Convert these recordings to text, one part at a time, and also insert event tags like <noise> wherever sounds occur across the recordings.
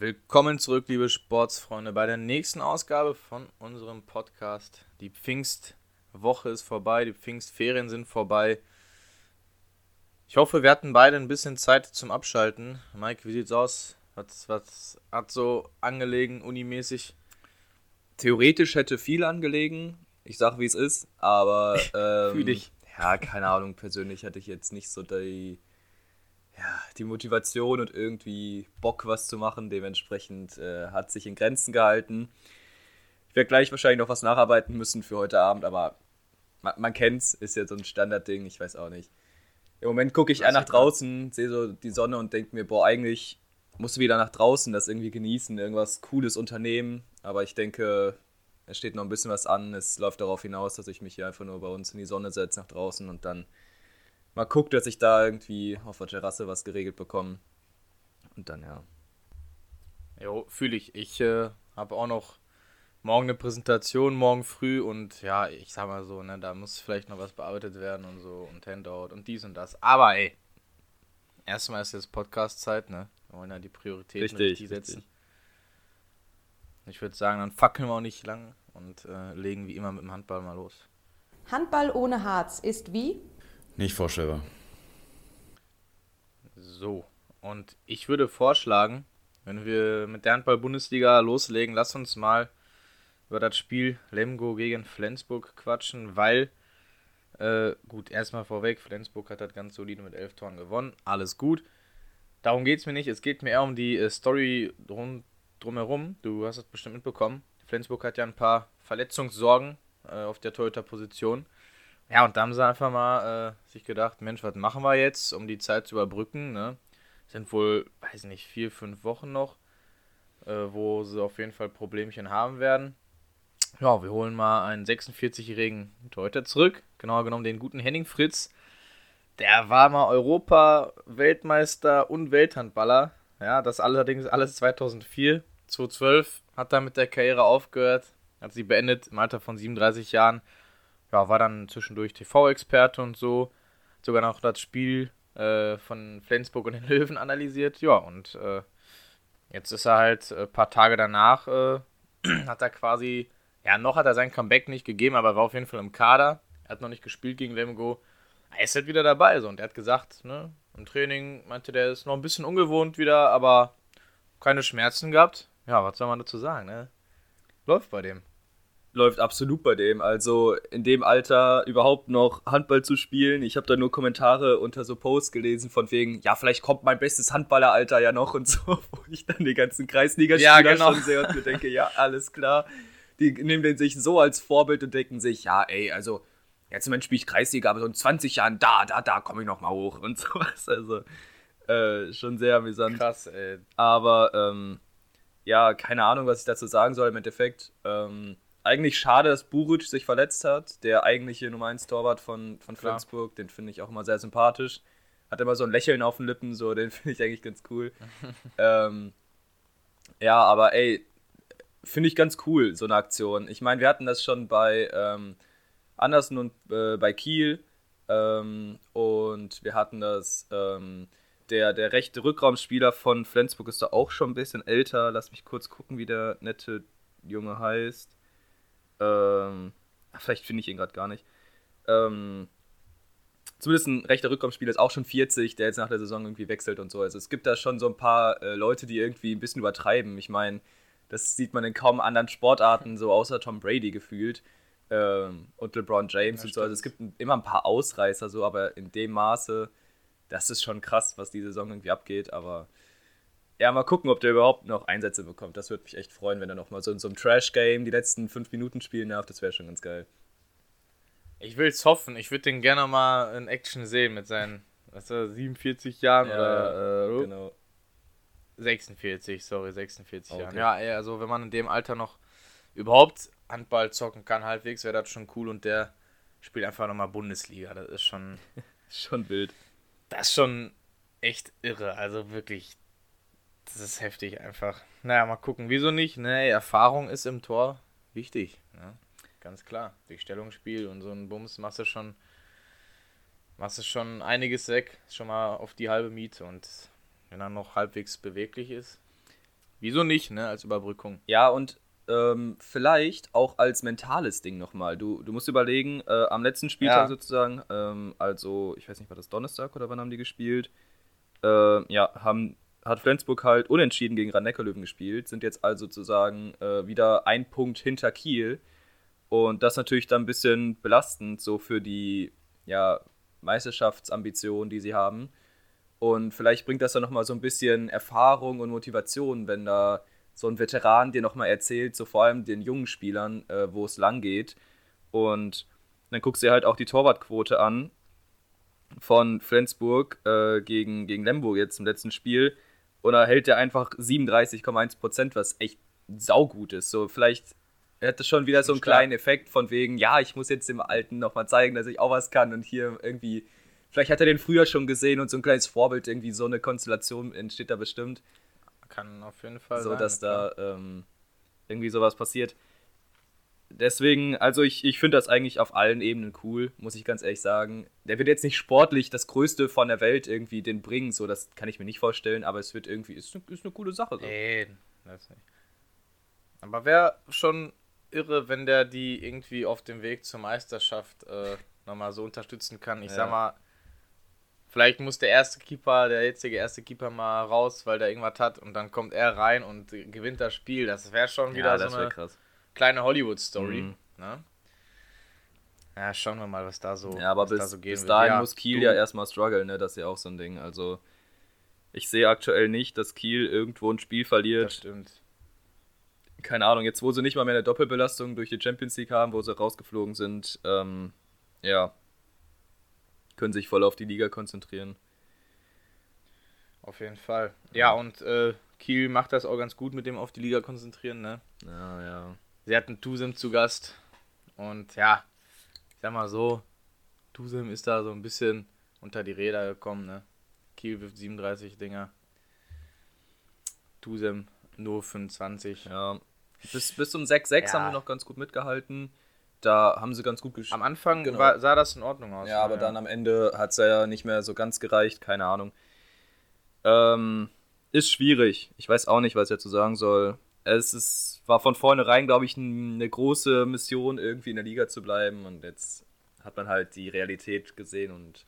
willkommen zurück, liebe Sportsfreunde, bei der nächsten Ausgabe von unserem Podcast. Die Pfingstwoche ist vorbei, die Pfingstferien sind vorbei. Ich hoffe, wir hatten beide ein bisschen Zeit zum Abschalten. Mike, wie sieht's aus? Was, was hat so angelegen, unimäßig? Theoretisch hätte viel angelegen. Ich sag, wie es ist, aber. <laughs> Ähm, Fühl dich. Ja, keine Ahnung. Persönlich hatte ich jetzt nicht so die, ja, die Motivation und irgendwie Bock, was zu machen. Dementsprechend äh, hat sich in Grenzen gehalten. Ich werde gleich wahrscheinlich noch was nacharbeiten müssen für heute Abend, aber man, man kennt's, ist ja so ein Standardding, ich weiß auch nicht. Im Moment gucke ich eher nach draußen, sehe so die Sonne und denke mir, boah, eigentlich musst du wieder nach draußen das irgendwie genießen, irgendwas Cooles unternehmen. Aber ich denke, es steht noch ein bisschen was an. Es läuft darauf hinaus, dass ich mich hier einfach nur bei uns in die Sonne setze nach draußen und dann mal gucke, dass ich da irgendwie auf der Terrasse was geregelt bekomme. Und dann ja. Jo, fühle ich. Ich äh, habe auch noch morgen eine Präsentation, morgen früh und ja, ich sag mal so, ne, da muss vielleicht noch was bearbeitet werden und so und Handout und dies und das. Aber ey, erstmal ist jetzt Podcast-Zeit, ne? Wir wollen ja die Prioritäten Richtig, richtig setzen. Ich würde sagen, dann fackeln wir auch nicht lang und äh, legen wie immer mit dem Handball mal los. Handball ohne Harz ist wie? Nicht vorstellbar. So, und ich würde vorschlagen, wenn wir mit der Handball-Bundesliga loslegen, lass uns mal über das Spiel Lemgo gegen Flensburg quatschen, weil, äh, gut, erstmal vorweg, Flensburg hat das ganz solide mit elf Toren gewonnen, alles gut. Darum geht es mir nicht, es geht mir eher um die äh, Story drum, drumherum. Du hast es bestimmt mitbekommen. Flensburg hat ja ein paar Verletzungssorgen äh, auf der Torhüter-Position. Ja, und da haben sie einfach mal äh, sich gedacht, Mensch, was machen wir jetzt, um die Zeit zu überbrücken, ne? Sind wohl, weiß nicht, vier, fünf Wochen noch, äh, wo sie auf jeden Fall Problemchen haben werden. Ja, wir holen mal einen 46-jährigen Torhüter zurück, genauer genommen den guten Henning Fritz. Der war mal Europa, Weltmeister und Welthandballer. Ja, das allerdings alles 2004. 2012 hat er mit der Karriere aufgehört, hat sie beendet im Alter von 37 Jahren. Ja, war dann zwischendurch TV-Experte und so. Sogar noch das Spiel äh, von Flensburg und den <laughs> Löwen analysiert. Ja, und äh, jetzt ist er halt ein äh, paar Tage danach, äh, <clears throat> hat er quasi, ja, noch hat er sein Comeback nicht gegeben, aber war auf jeden Fall im Kader. Er hat noch nicht gespielt gegen Lemgo. Er ist halt wieder dabei so und er hat gesagt, ne, im Training meinte der ist noch ein bisschen ungewohnt wieder, aber keine Schmerzen gehabt. Ja, was soll man dazu sagen, ne? Läuft bei dem läuft absolut bei dem. Also in dem Alter überhaupt noch Handball zu spielen. Ich habe da nur Kommentare unter so Posts gelesen von wegen, ja, vielleicht kommt mein bestes Handballeralter ja noch und so, <laughs> wo ich dann die ganzen Kreisligaspieler ja, genau. schon sehe und mir denke, ja, alles klar. Die nehmen den sich so als Vorbild und denken sich, ja, ey, also jetzt im Moment spiele ich Kreisliga, aber so in 20 Jahren, da, da, da komme ich noch mal hoch und <laughs> sowas. Also äh, schon sehr amüsant. Krass, ey. Aber ähm, ja, keine Ahnung, was ich dazu sagen soll im Endeffekt. Ähm, eigentlich schade, dass Buric sich verletzt hat. Der eigentliche Nummer 1 Torwart von, von Flensburg, den finde ich auch immer sehr sympathisch. Hat immer so ein Lächeln auf den Lippen, so, den <laughs> finde ich eigentlich ganz cool. <laughs> ähm, ja, aber ey, finde ich ganz cool, so eine Aktion. Ich meine, wir hatten das schon bei ähm, Andersen und äh, bei Kiel. Ähm, und wir hatten das, ähm, der, der rechte Rückraumspieler von Flensburg ist da auch schon ein bisschen älter. Lass mich kurz gucken, wie der nette Junge heißt. Ähm, vielleicht finde ich ihn gerade gar nicht. Ähm, zumindest ein rechter Rückkommensspieler ist auch schon 40, der jetzt nach der Saison irgendwie wechselt und so. Also es gibt da schon so ein paar äh, Leute, die irgendwie ein bisschen übertreiben. Ich meine, das sieht man in kaum anderen Sportarten, so außer Tom Brady gefühlt. Ähm, und LeBron James ja, und so. Also es gibt immer ein paar Ausreißer so, aber in dem Maße, das ist schon krass, was die Saison irgendwie abgeht. Aber ja, mal gucken, ob der überhaupt noch Einsätze bekommt. Das würde mich echt freuen, wenn er noch mal so in so einem Trash-Game die letzten fünf Minuten spielen darf. Das wäre schon ganz geil. Ich will es hoffen. Ich würde den gerne mal in Action sehen mit seinen was er, 47 Jahren ja, oder äh, genau. 46, sorry, 46 okay. Jahren. Ja, also wenn man in dem Alter noch überhaupt Handball zocken kann, halbwegs, wäre das schon cool und der spielt einfach nochmal Bundesliga. Das ist schon. <laughs> schon wild. Das ist schon echt irre. Also wirklich, das ist heftig einfach. Naja, mal gucken. Wieso nicht? Ne, Erfahrung ist im Tor wichtig. Ne? Ganz klar. Durch Stellungsspiel und so ein Bums machst du schon, machst du schon einiges weg. Schon mal auf die halbe Miete. Und wenn er noch halbwegs beweglich ist. wieso nicht, ne, als Überbrückung. Ja, und ähm, vielleicht auch als mentales Ding nochmal. Du, du musst überlegen, äh, am letzten Spieltag Ja. sozusagen, ähm, also ich weiß nicht, war das Donnerstag oder wann haben die gespielt? Äh, ja, haben, hat Flensburg halt unentschieden gegen Rhein-Neckar-Löwen gespielt, sind jetzt also sozusagen äh, wieder ein Punkt hinter Kiel. Und das natürlich dann ein bisschen belastend so für die ja, Meisterschaftsambitionen, die sie haben. Und vielleicht bringt das dann nochmal so ein bisschen Erfahrung und Motivation, wenn da so ein Veteran dir nochmal erzählt, so vor allem den jungen Spielern, äh, wo es lang geht. Und dann guckst du dir halt auch die Torwartquote an von Flensburg äh, gegen, gegen Lemburg jetzt im letzten Spiel. Und da hält er einfach 37,1 Prozent, was echt saugut ist. So, vielleicht hat das schon wieder so einen kleinen Effekt von wegen, ja, ich muss jetzt dem Alten nochmal zeigen, dass ich auch was kann und hier irgendwie. Vielleicht hat er den früher schon gesehen und so ein kleines Vorbild, irgendwie so eine Konstellation entsteht da bestimmt Kann auf jeden Fall so sein. dass klar. da ähm, irgendwie sowas passiert. Deswegen, also ich, ich finde das eigentlich auf allen Ebenen cool, muss ich ganz ehrlich sagen. Der wird jetzt nicht sportlich das Größte von der Welt irgendwie den bringen, so das kann ich mir nicht vorstellen, aber es wird irgendwie, ist, eine- ist eine coole Sache. So. Nee, das nicht. Aber wäre schon irre, wenn der die irgendwie auf dem Weg zur Meisterschaft äh, nochmal so unterstützen kann. Ich Ja. sag mal, vielleicht muss der erste Keeper, der jetzige erste Keeper mal raus, weil der irgendwas hat und dann kommt er rein und gewinnt das Spiel. Das wäre schon wieder ja, so das wäre eine krass. Kleine Hollywood-Story. Mhm. Ne? Ja, schauen wir mal, was da so, Ja, aber bis, da so gehen bis dahin Ja, muss Kiel du- ja erstmal strugglen, ne? Das ist ja auch so ein Ding. Also ich sehe aktuell nicht, dass Kiel irgendwo ein Spiel Das verliert. stimmt. keine Ahnung, jetzt wo sie nicht mal mehr eine Doppelbelastung durch die Champions League haben, wo sie rausgeflogen sind, ähm, ja, können sich voll auf die Liga konzentrieren. Auf jeden Fall. Ja, und äh, Kiel macht das auch ganz gut mit dem auf die Liga konzentrieren, ne? Ja, ja. Sie hatten Tusem zu Gast. Und ja, ich sag mal so, Tusem ist da so ein bisschen unter die Räder gekommen, ne? Kiel wirft 37 Dinger. Tusem nur 25. ja. Bis, bis zum 6-6 Ja. haben sie noch ganz gut mitgehalten. Da haben sie ganz gut gespielt. Am Anfang Genau. war, sah das in Ordnung aus. Ja, aber dann am Ende hat es ja nicht mehr so ganz gereicht, keine Ahnung. Ähm, ist schwierig. Ich weiß auch nicht, was ich dazu sagen soll. Es ist, war von vornherein, glaube ich, eine große Mission, irgendwie in der Liga zu bleiben. Und jetzt hat man halt die Realität gesehen und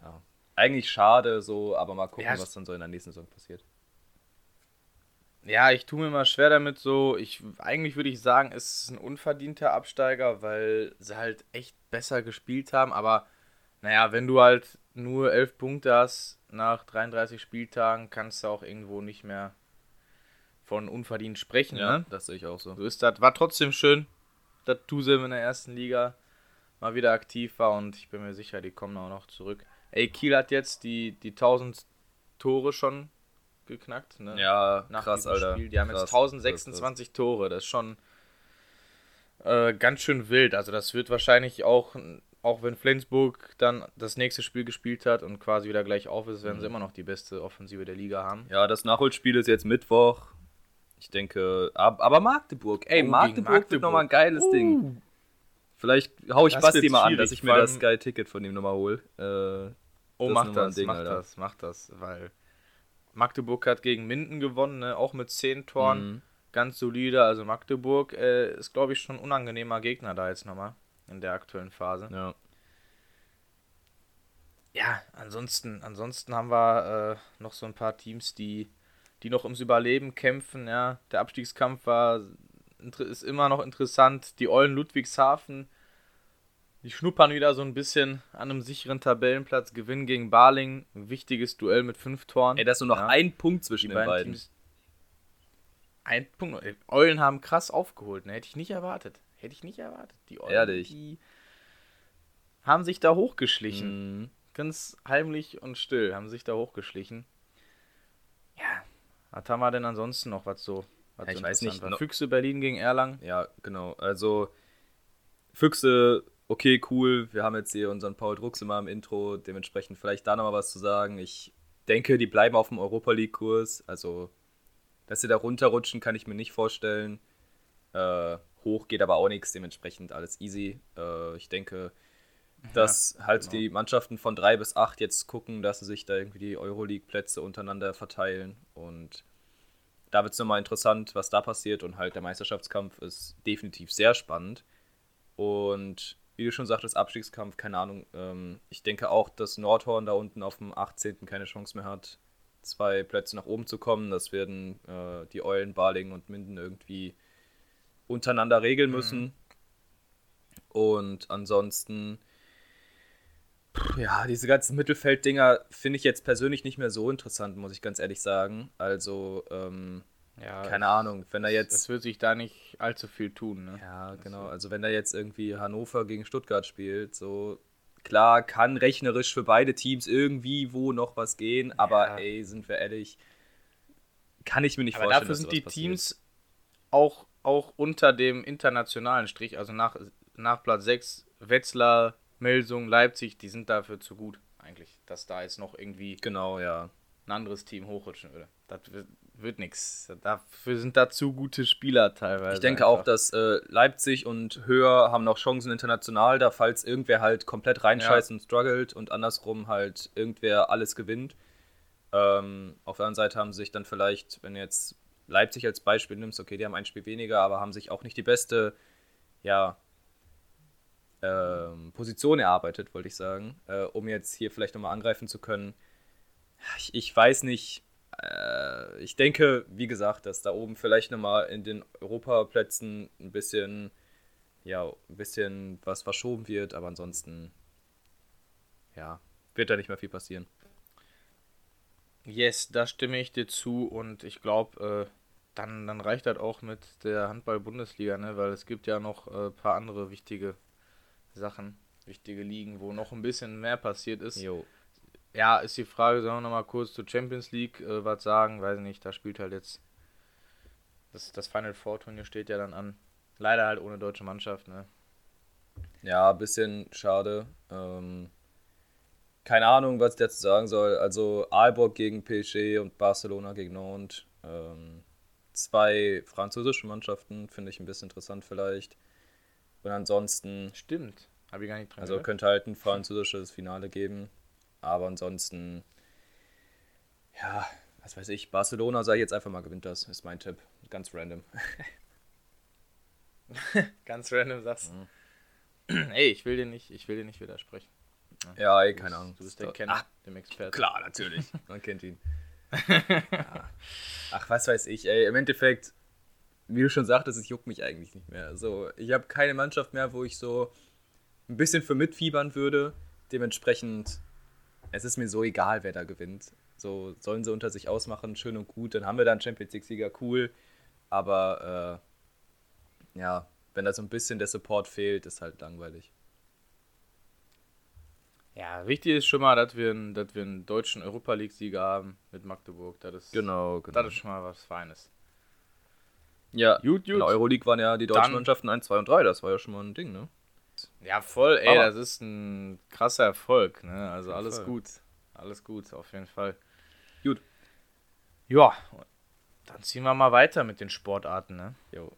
ja, eigentlich schade so, aber mal gucken, Ja, was dann so in der nächsten Saison passiert. Ja, ich tue mir mal schwer damit so. Ich, eigentlich würde ich sagen, es ist ein unverdienter Absteiger, weil sie halt echt besser gespielt haben. Aber naja, wenn du halt nur 11 Punkte hast nach 33 Spieltagen, kannst du auch irgendwo nicht mehr von unverdient sprechen. Ne? das sehe ich auch so. So ist das. War trotzdem schön, dass Tusem in der ersten Liga mal wieder aktiv war und ich bin mir sicher, die kommen auch noch zurück. Ey, Kiel hat jetzt die, die 1000 Tore schon geknackt. Ne? Ja, nach krass, Alter. Spiel. Die haben Krass. jetzt 1026 Tore. Das ist schon äh, ganz schön wild. Also das wird wahrscheinlich auch, auch wenn Flensburg dann das nächste Spiel gespielt hat und quasi wieder gleich auf ist, Mhm. werden sie immer noch die beste Offensive der Liga haben. Ja, das Nachholspiel ist jetzt Mittwoch. Ich denke, ab- aber Magdeburg, ey, Oh, gegen Magdeburg, wird Magdeburg. nochmal ein geiles Ding. Vielleicht hau ich Das Basti mal an, dass ich mir das allem- Sky-Ticket von ihm nochmal hole. Äh, Oh, mach das, Ding, mach Alter. das, mach das, weil Magdeburg hat gegen Minden gewonnen, ne? auch mit 10 Toren. Mhm. Ganz solide. Also Magdeburg äh, ist, glaube ich, schon ein unangenehmer Gegner da jetzt nochmal in der aktuellen Phase. ja. Ja, ansonsten, ansonsten haben wir äh, noch so ein paar Teams, die, die noch ums Überleben kämpfen. Ja, der Abstiegskampf war ist immer noch interessant. Die Eulen Ludwigshafen, die schnuppern wieder so ein bisschen an einem sicheren Tabellenplatz. Gewinn gegen Barling, ein wichtiges Duell mit fünf Toren. Ey, da ist nur noch Ja. ein Punkt die zwischen den beiden beiden. Teams. Ein Punkt. Ey, Eulen haben krass aufgeholt, ne? Hätte ich nicht erwartet. Hätte ich nicht erwartet. Die Eulen, Ehrlich. die haben sich da hochgeschlichen Mhm. ganz heimlich und still haben sich da hochgeschlichen. Ja, was haben wir denn ansonsten noch, was so, was Ja, so ich weiß interessant nicht, war? Füchse Berlin gegen Erlangen. Ja, genau. Also, Füchse, okay, cool. Wir haben jetzt hier unseren Paul Drucks immer im Intro. Dementsprechend vielleicht da nochmal was zu sagen. Ich denke, die bleiben auf dem Europa League-Kurs. Also, dass sie da runterrutschen, kann ich mir nicht vorstellen. Äh, hoch geht aber auch nichts. Dementsprechend alles easy. Äh, ich denke, dass halt genau. die Mannschaften von drei bis acht jetzt gucken, dass sie sich da irgendwie die Euroleague-Plätze untereinander verteilen. Und da wird es nochmal interessant, was da passiert. Und halt der Meisterschaftskampf ist definitiv sehr spannend. Und wie du schon sagtest, Abstiegskampf, keine Ahnung. Ähm, ich denke auch, dass Nordhorn da unten auf dem 18. keine Chance mehr hat, zwei Plätze nach oben zu kommen. Das werden äh, die Eulen, Baling und Minden irgendwie untereinander regeln müssen. Mhm. Und ansonsten, ja, diese ganzen Mittelfelddinger finde ich jetzt persönlich nicht mehr so interessant, muss ich ganz ehrlich sagen. Also, ähm, ja, keine Ahnung, wenn er jetzt. Es wird sich da nicht allzu viel tun, ne? Ja, genau. Also, wenn er jetzt irgendwie Hannover gegen Stuttgart spielt, so klar, kann rechnerisch für beide Teams irgendwie wo noch was gehen, aber ja. ey, sind wir ehrlich, kann ich mir nicht aber vorstellen. Dafür sind die passiert. Teams auch, auch unter dem internationalen Strich, also nach nach Platz 6 Wetzlar, Melsung, Leipzig, die sind dafür zu gut eigentlich, dass da jetzt noch irgendwie genau, ja. ein anderes Team hochrutschen würde. Das wird, wird nichts. Dafür sind da zu gute Spieler teilweise. Ich denke einfach. auch, dass äh, Leipzig und Höher haben noch Chancen international, da falls irgendwer halt komplett reinscheißt ja. und struggelt und andersrum halt irgendwer alles gewinnt. Ähm, auf der anderen Seite haben sich dann vielleicht, wenn du jetzt Leipzig als Beispiel nimmst, okay, die haben ein Spiel weniger, aber haben sich auch nicht die beste, ja, ähm, Position erarbeitet, wollte ich sagen, äh, um jetzt hier vielleicht nochmal angreifen zu können. Ich, ich weiß nicht. Äh, ich denke, wie gesagt, dass da oben vielleicht nochmal in den Europaplätzen ein bisschen, ja, ein bisschen was verschoben wird, aber ansonsten, ja, wird da nicht mehr viel passieren. Yes, da stimme ich dir zu und ich glaube, äh, dann, dann reicht das auch mit der Handball-Bundesliga, ne? weil es gibt ja noch ein äh, paar andere wichtige Sachen, wichtige Ligen, wo noch ein bisschen mehr passiert ist. Jo. Ja, ist die Frage, sollen wir noch mal kurz zur Champions League äh, was sagen? Weiß nicht, da spielt halt jetzt das, das Final Four Turnier steht ja dann an. Leider halt ohne deutsche Mannschaft, ne? Ja, ein bisschen schade. Ähm, keine Ahnung, was ich dazu sagen soll. Also Aalborg gegen PSG und Barcelona gegen Nantes. Ähm, zwei französische Mannschaften, finde ich ein bisschen interessant vielleicht. Und ansonsten. Stimmt. Habe ich gar nicht dran Also gehört. könnte halt ein französisches Finale geben. Aber ansonsten. Ja, was weiß ich. Barcelona, ich jetzt einfach mal, gewinnt das. Ist mein Tipp. Ganz random. <laughs> Ganz random sagst mhm. Ey, ich will dir nicht, ich will dir nicht widersprechen. Ja, ja ey, keine Ahnung. Du bist der Kenner, dem Experten. Klar, natürlich. <laughs> Man kennt ihn. <laughs> ja. Ach, was weiß ich, ey. Im Endeffekt, wie du schon sagtest, es juckt mich eigentlich nicht mehr. So, ich habe keine Mannschaft mehr, wo ich so ein bisschen für mitfiebern würde. Dementsprechend, es ist mir so egal, wer da gewinnt. So sollen sie unter sich ausmachen, schön und gut. Dann haben wir dann Champions League-Sieger, cool. Aber äh, ja, wenn da so ein bisschen der Support fehlt, ist halt langweilig. Ja, wichtig ist schon mal, dass wir, einen, dass wir einen deutschen Europa League-Sieger haben mit Magdeburg. Das ist, genau, genau. Das ist schon mal was Feines. Ja, gut, gut. In der Euroleague waren ja die deutschen Dann, Mannschaften 1, 2 und 3, das war ja schon mal ein Ding, ne? Ja, voll, ey, Aber. das ist ein krasser Erfolg, ne? Also alles Fall. gut. Alles gut, auf jeden Fall. Gut. Ja, dann ziehen wir mal weiter mit den Sportarten, ne? Jo.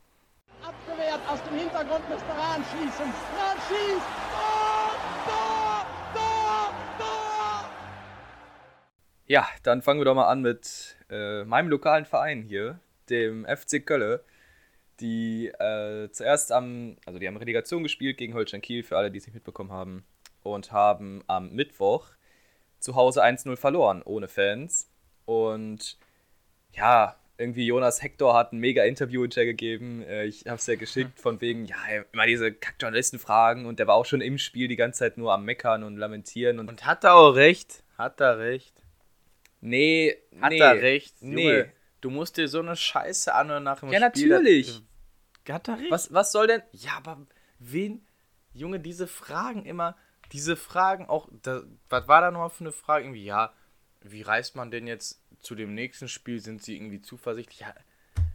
Abgewehrt, aus dem Hintergrund müsste Rahn schießen. Rahn schießt! Tor! Tor! Tor! Tor! Ja, dann fangen wir doch mal an mit äh, meinem lokalen Verein hier, dem FC Kölle, die äh, zuerst am, also die haben Relegation gespielt gegen Holstein Kiel, für alle, die es nicht mitbekommen haben, und haben am Mittwoch zu Hause 1-0 verloren, ohne Fans. Und ja, irgendwie Jonas Hector hat ein mega Interview gegeben. Äh, ich habe es ja geschickt von wegen, ja, immer diese Kackjournalisten-Fragen und der war auch schon im Spiel die ganze Zeit nur am Meckern und Lamentieren. Und, und hat er auch recht? Hat er recht? Nee, hat nee, er recht? Nee. Junge, Du musst dir so eine Scheiße anhören nach dem ja, Spiel. Ja, natürlich. Hat er recht? Was, was soll denn. Ja, aber wen. Junge, diese Fragen immer. Diese Fragen auch. Da, was war da nochmal für eine Frage? Irgendwie, ja, wie reist man denn jetzt zu dem nächsten Spiel? Sind sie irgendwie zuversichtlich? Ja.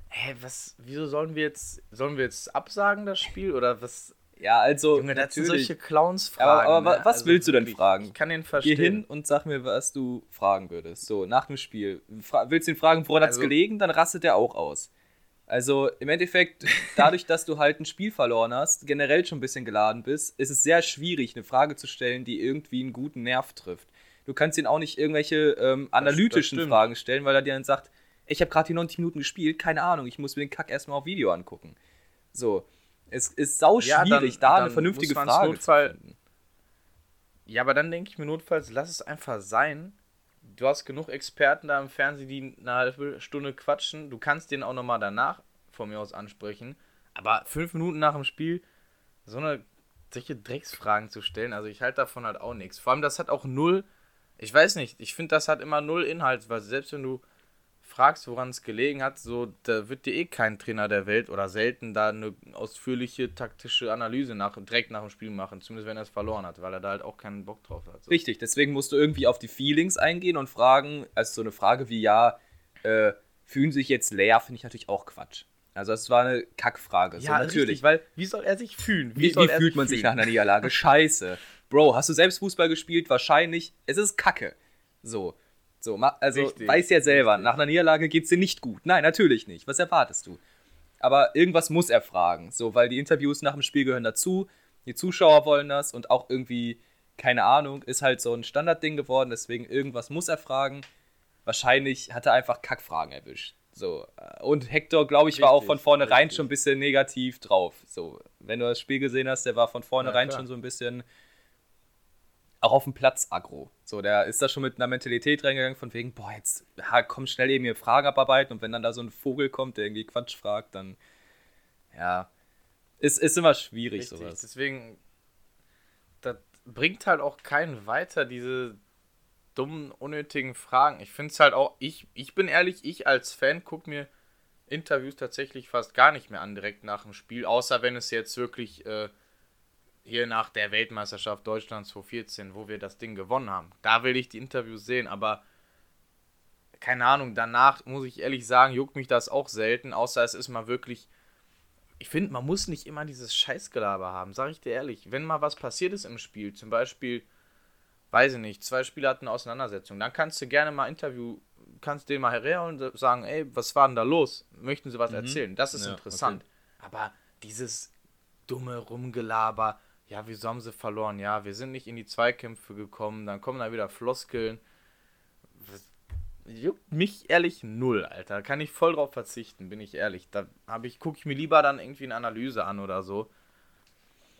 Hä, was. Wieso sollen wir jetzt. Sollen wir jetzt absagen, das Spiel? Oder was. Ja, also. Junge, das sind solche Clowns-Fragen. Aber, aber ne? was also willst du denn fragen? Ich kann den verstehen. Geh hin und sag mir, was du fragen würdest. So, nach dem Spiel. Fra willst du ihn fragen, woran also, hat's gelegen? Dann rastet er auch aus. Also im Endeffekt, dadurch, <laughs> dass du halt ein Spiel verloren hast, generell schon ein bisschen geladen bist, ist es sehr schwierig, eine Frage zu stellen, die irgendwie einen guten Nerv trifft. Du kannst ihn auch nicht irgendwelche ähm, analytischen Fragen stellen, weil er dir dann sagt, ich habe gerade die 90 Minuten gespielt, keine Ahnung, ich muss mir den Kack erstmal auf Video angucken. So, es ist sau schwierig, Ja, dann- da dann eine vernünftige Frage Notfall- zu finden. Ja, aber dann denke ich mir notfalls, lass es einfach sein. Du hast genug Experten da im Fernsehen, die eine halbe Stunde quatschen. Du kannst den auch nochmal danach von mir aus ansprechen. Aber fünf Minuten nach dem Spiel so eine solche Drecksfragen zu stellen, also ich halte davon halt auch nichts. Vor allem, das hat auch null, ich weiß nicht, ich finde, das hat immer null Inhalt, weil selbst wenn du fragst, woran es gelegen hat, so, da wird dir eh kein Trainer der Welt oder selten da eine ausführliche taktische Analyse nach, direkt nach dem Spiel machen, zumindest wenn er es verloren hat, weil er da halt auch keinen Bock drauf hat. So. Richtig, deswegen musst du irgendwie auf die Feelings eingehen und fragen, also so eine Frage wie, ja, äh, fühlen sich jetzt leer, finde ich natürlich auch Quatsch. Also das war eine Kackfrage. so, Ja, natürlich. natürlich, weil wie soll er sich fühlen? Wie, wie er fühlt man sich nach fühlen? einer Niederlage? Scheiße. Bro, hast du selbst Fußball gespielt? Wahrscheinlich. Es ist Kacke. So. So, also Richtig, weiß ja selber, richtig. nach einer Niederlage geht's dir nicht gut. Nein, natürlich nicht. Was erwartest du? Aber irgendwas muss er fragen. So, weil die Interviews nach dem Spiel gehören dazu. Die Zuschauer wollen das und auch irgendwie, keine Ahnung, ist halt so ein Standardding geworden. Deswegen irgendwas muss er fragen. Wahrscheinlich hat er einfach Kackfragen erwischt. So. äh, Und Hector, glaube ich, war auch Richtig, von vornherein richtig. schon ein bisschen negativ drauf. So, wenn du das Spiel gesehen hast, der war von vornherein klar. schon so ein bisschen auch auf dem Platz aggro. So, der ist da schon mit einer Mentalität reingegangen, von wegen, boah, jetzt ja, komm schnell eben hier Fragen abarbeiten und wenn dann da so ein Vogel kommt, der irgendwie Quatsch fragt, dann ja, ist, ist immer schwierig Richtig, sowas. deswegen, das bringt halt auch keinen weiter, diese dummen, unnötigen Fragen. Ich finde es halt auch, ich, ich bin ehrlich, ich als Fan gucke mir Interviews tatsächlich fast gar nicht mehr an, direkt nach dem Spiel, außer wenn es jetzt wirklich äh, hier nach der Weltmeisterschaft Deutschland 2014, wo wir das Ding gewonnen haben. Da will ich die Interviews sehen, aber keine Ahnung, danach muss ich ehrlich sagen, juckt mich das auch selten, außer es ist mal wirklich ich finde, man muss nicht immer dieses Scheißgelaber haben, sag ich dir ehrlich. Wenn mal was passiert ist im Spiel, zum Beispiel, weiß ich nicht, zwei Spieler hatten eine Auseinandersetzung, dann kannst du gerne mal Interview, kannst den mal herholen und sagen, ey, was war denn da los? Möchten sie was erzählen? Das ist Ja, interessant. Aber dieses dumme Rumgelaber, ja, wieso haben sie verloren? Ja, wir sind nicht in die Zweikämpfe gekommen, dann kommen da wieder Floskeln. Juckt mich ehrlich null, Alter. Kann ich voll drauf verzichten, bin ich ehrlich. Da habe ich, gucke ich mir lieber dann irgendwie eine Analyse an oder so.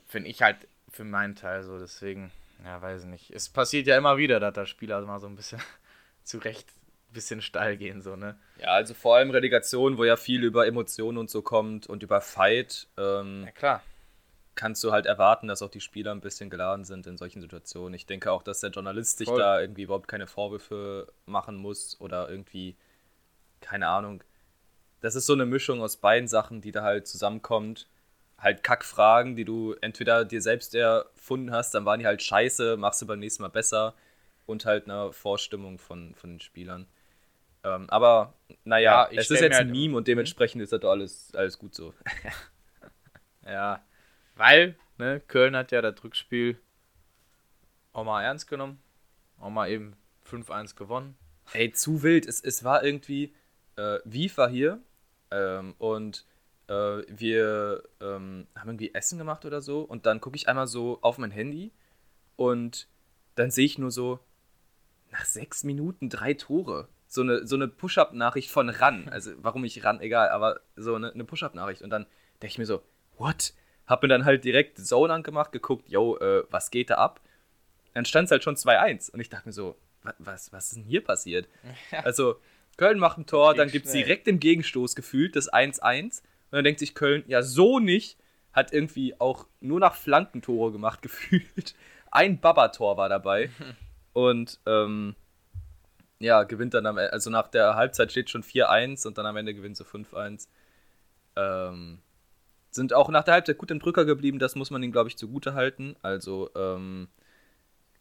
Finde ich halt für meinen Teil so, deswegen, ja, weiß ich nicht. Es passiert ja immer wieder, dass da Spieler mal so ein bisschen <laughs> zurecht ein bisschen steil gehen, so, ne? Ja, also vor allem Relegation, wo ja viel über Emotionen und so kommt und über Fight, ähm, Ja, klar. Kannst du halt erwarten, dass auch die Spieler ein bisschen geladen sind in solchen Situationen. Ich denke auch, dass der Journalist sich Voll. da irgendwie überhaupt keine Vorwürfe machen muss oder irgendwie, keine Ahnung. Das ist so eine Mischung aus beiden Sachen, die da halt zusammenkommt. Halt Kackfragen, die du entweder dir selbst erfunden hast, dann waren die halt scheiße, machst du beim nächsten Mal besser und halt eine Vorstimmung von, von den Spielern. Ähm, aber naja, Ja, es ist jetzt mir ein halt- Meme und dementsprechend ist das doch alles, alles gut so. <laughs> Ja. Weil, ne, Köln hat ja das Rückspiel auch mal ernst genommen. Auch mal eben 5-1 gewonnen. Ey, zu wild. Es, es war irgendwie, äh, Wief hier ähm, und äh, wir ähm, haben irgendwie Essen gemacht oder so und dann gucke ich einmal so auf mein Handy und dann sehe ich nur so, nach sechs Minuten drei Tore. So eine, so eine Push-Up-Nachricht von RAN. Also warum ich RAN, egal, aber so eine, eine Push-Up-Nachricht. Und dann denke ich mir so, what? Hab mir dann halt direkt Zone angemacht, geguckt, yo, äh, was geht da ab? Dann stand es halt schon 2-1. Und ich dachte mir so, wa- was, was ist denn hier passiert? <laughs> Also, Köln macht ein Tor, dann gibt es direkt im Gegenstoß gefühlt das 1-1. Und dann denkt sich Köln, ja, so nicht. Hat irgendwie auch nur nach Flankentore gemacht, <laughs> gefühlt. Ein Baba-Tor war dabei. <laughs> Und ähm, ja, gewinnt dann am Ende, also nach der Halbzeit steht schon 4-1 und dann am Ende gewinnt sie 5-1. Ähm, sind auch nach der Halbzeit gut in Brücker geblieben, das muss man ihnen, glaube ich, zugute halten. Also, ähm,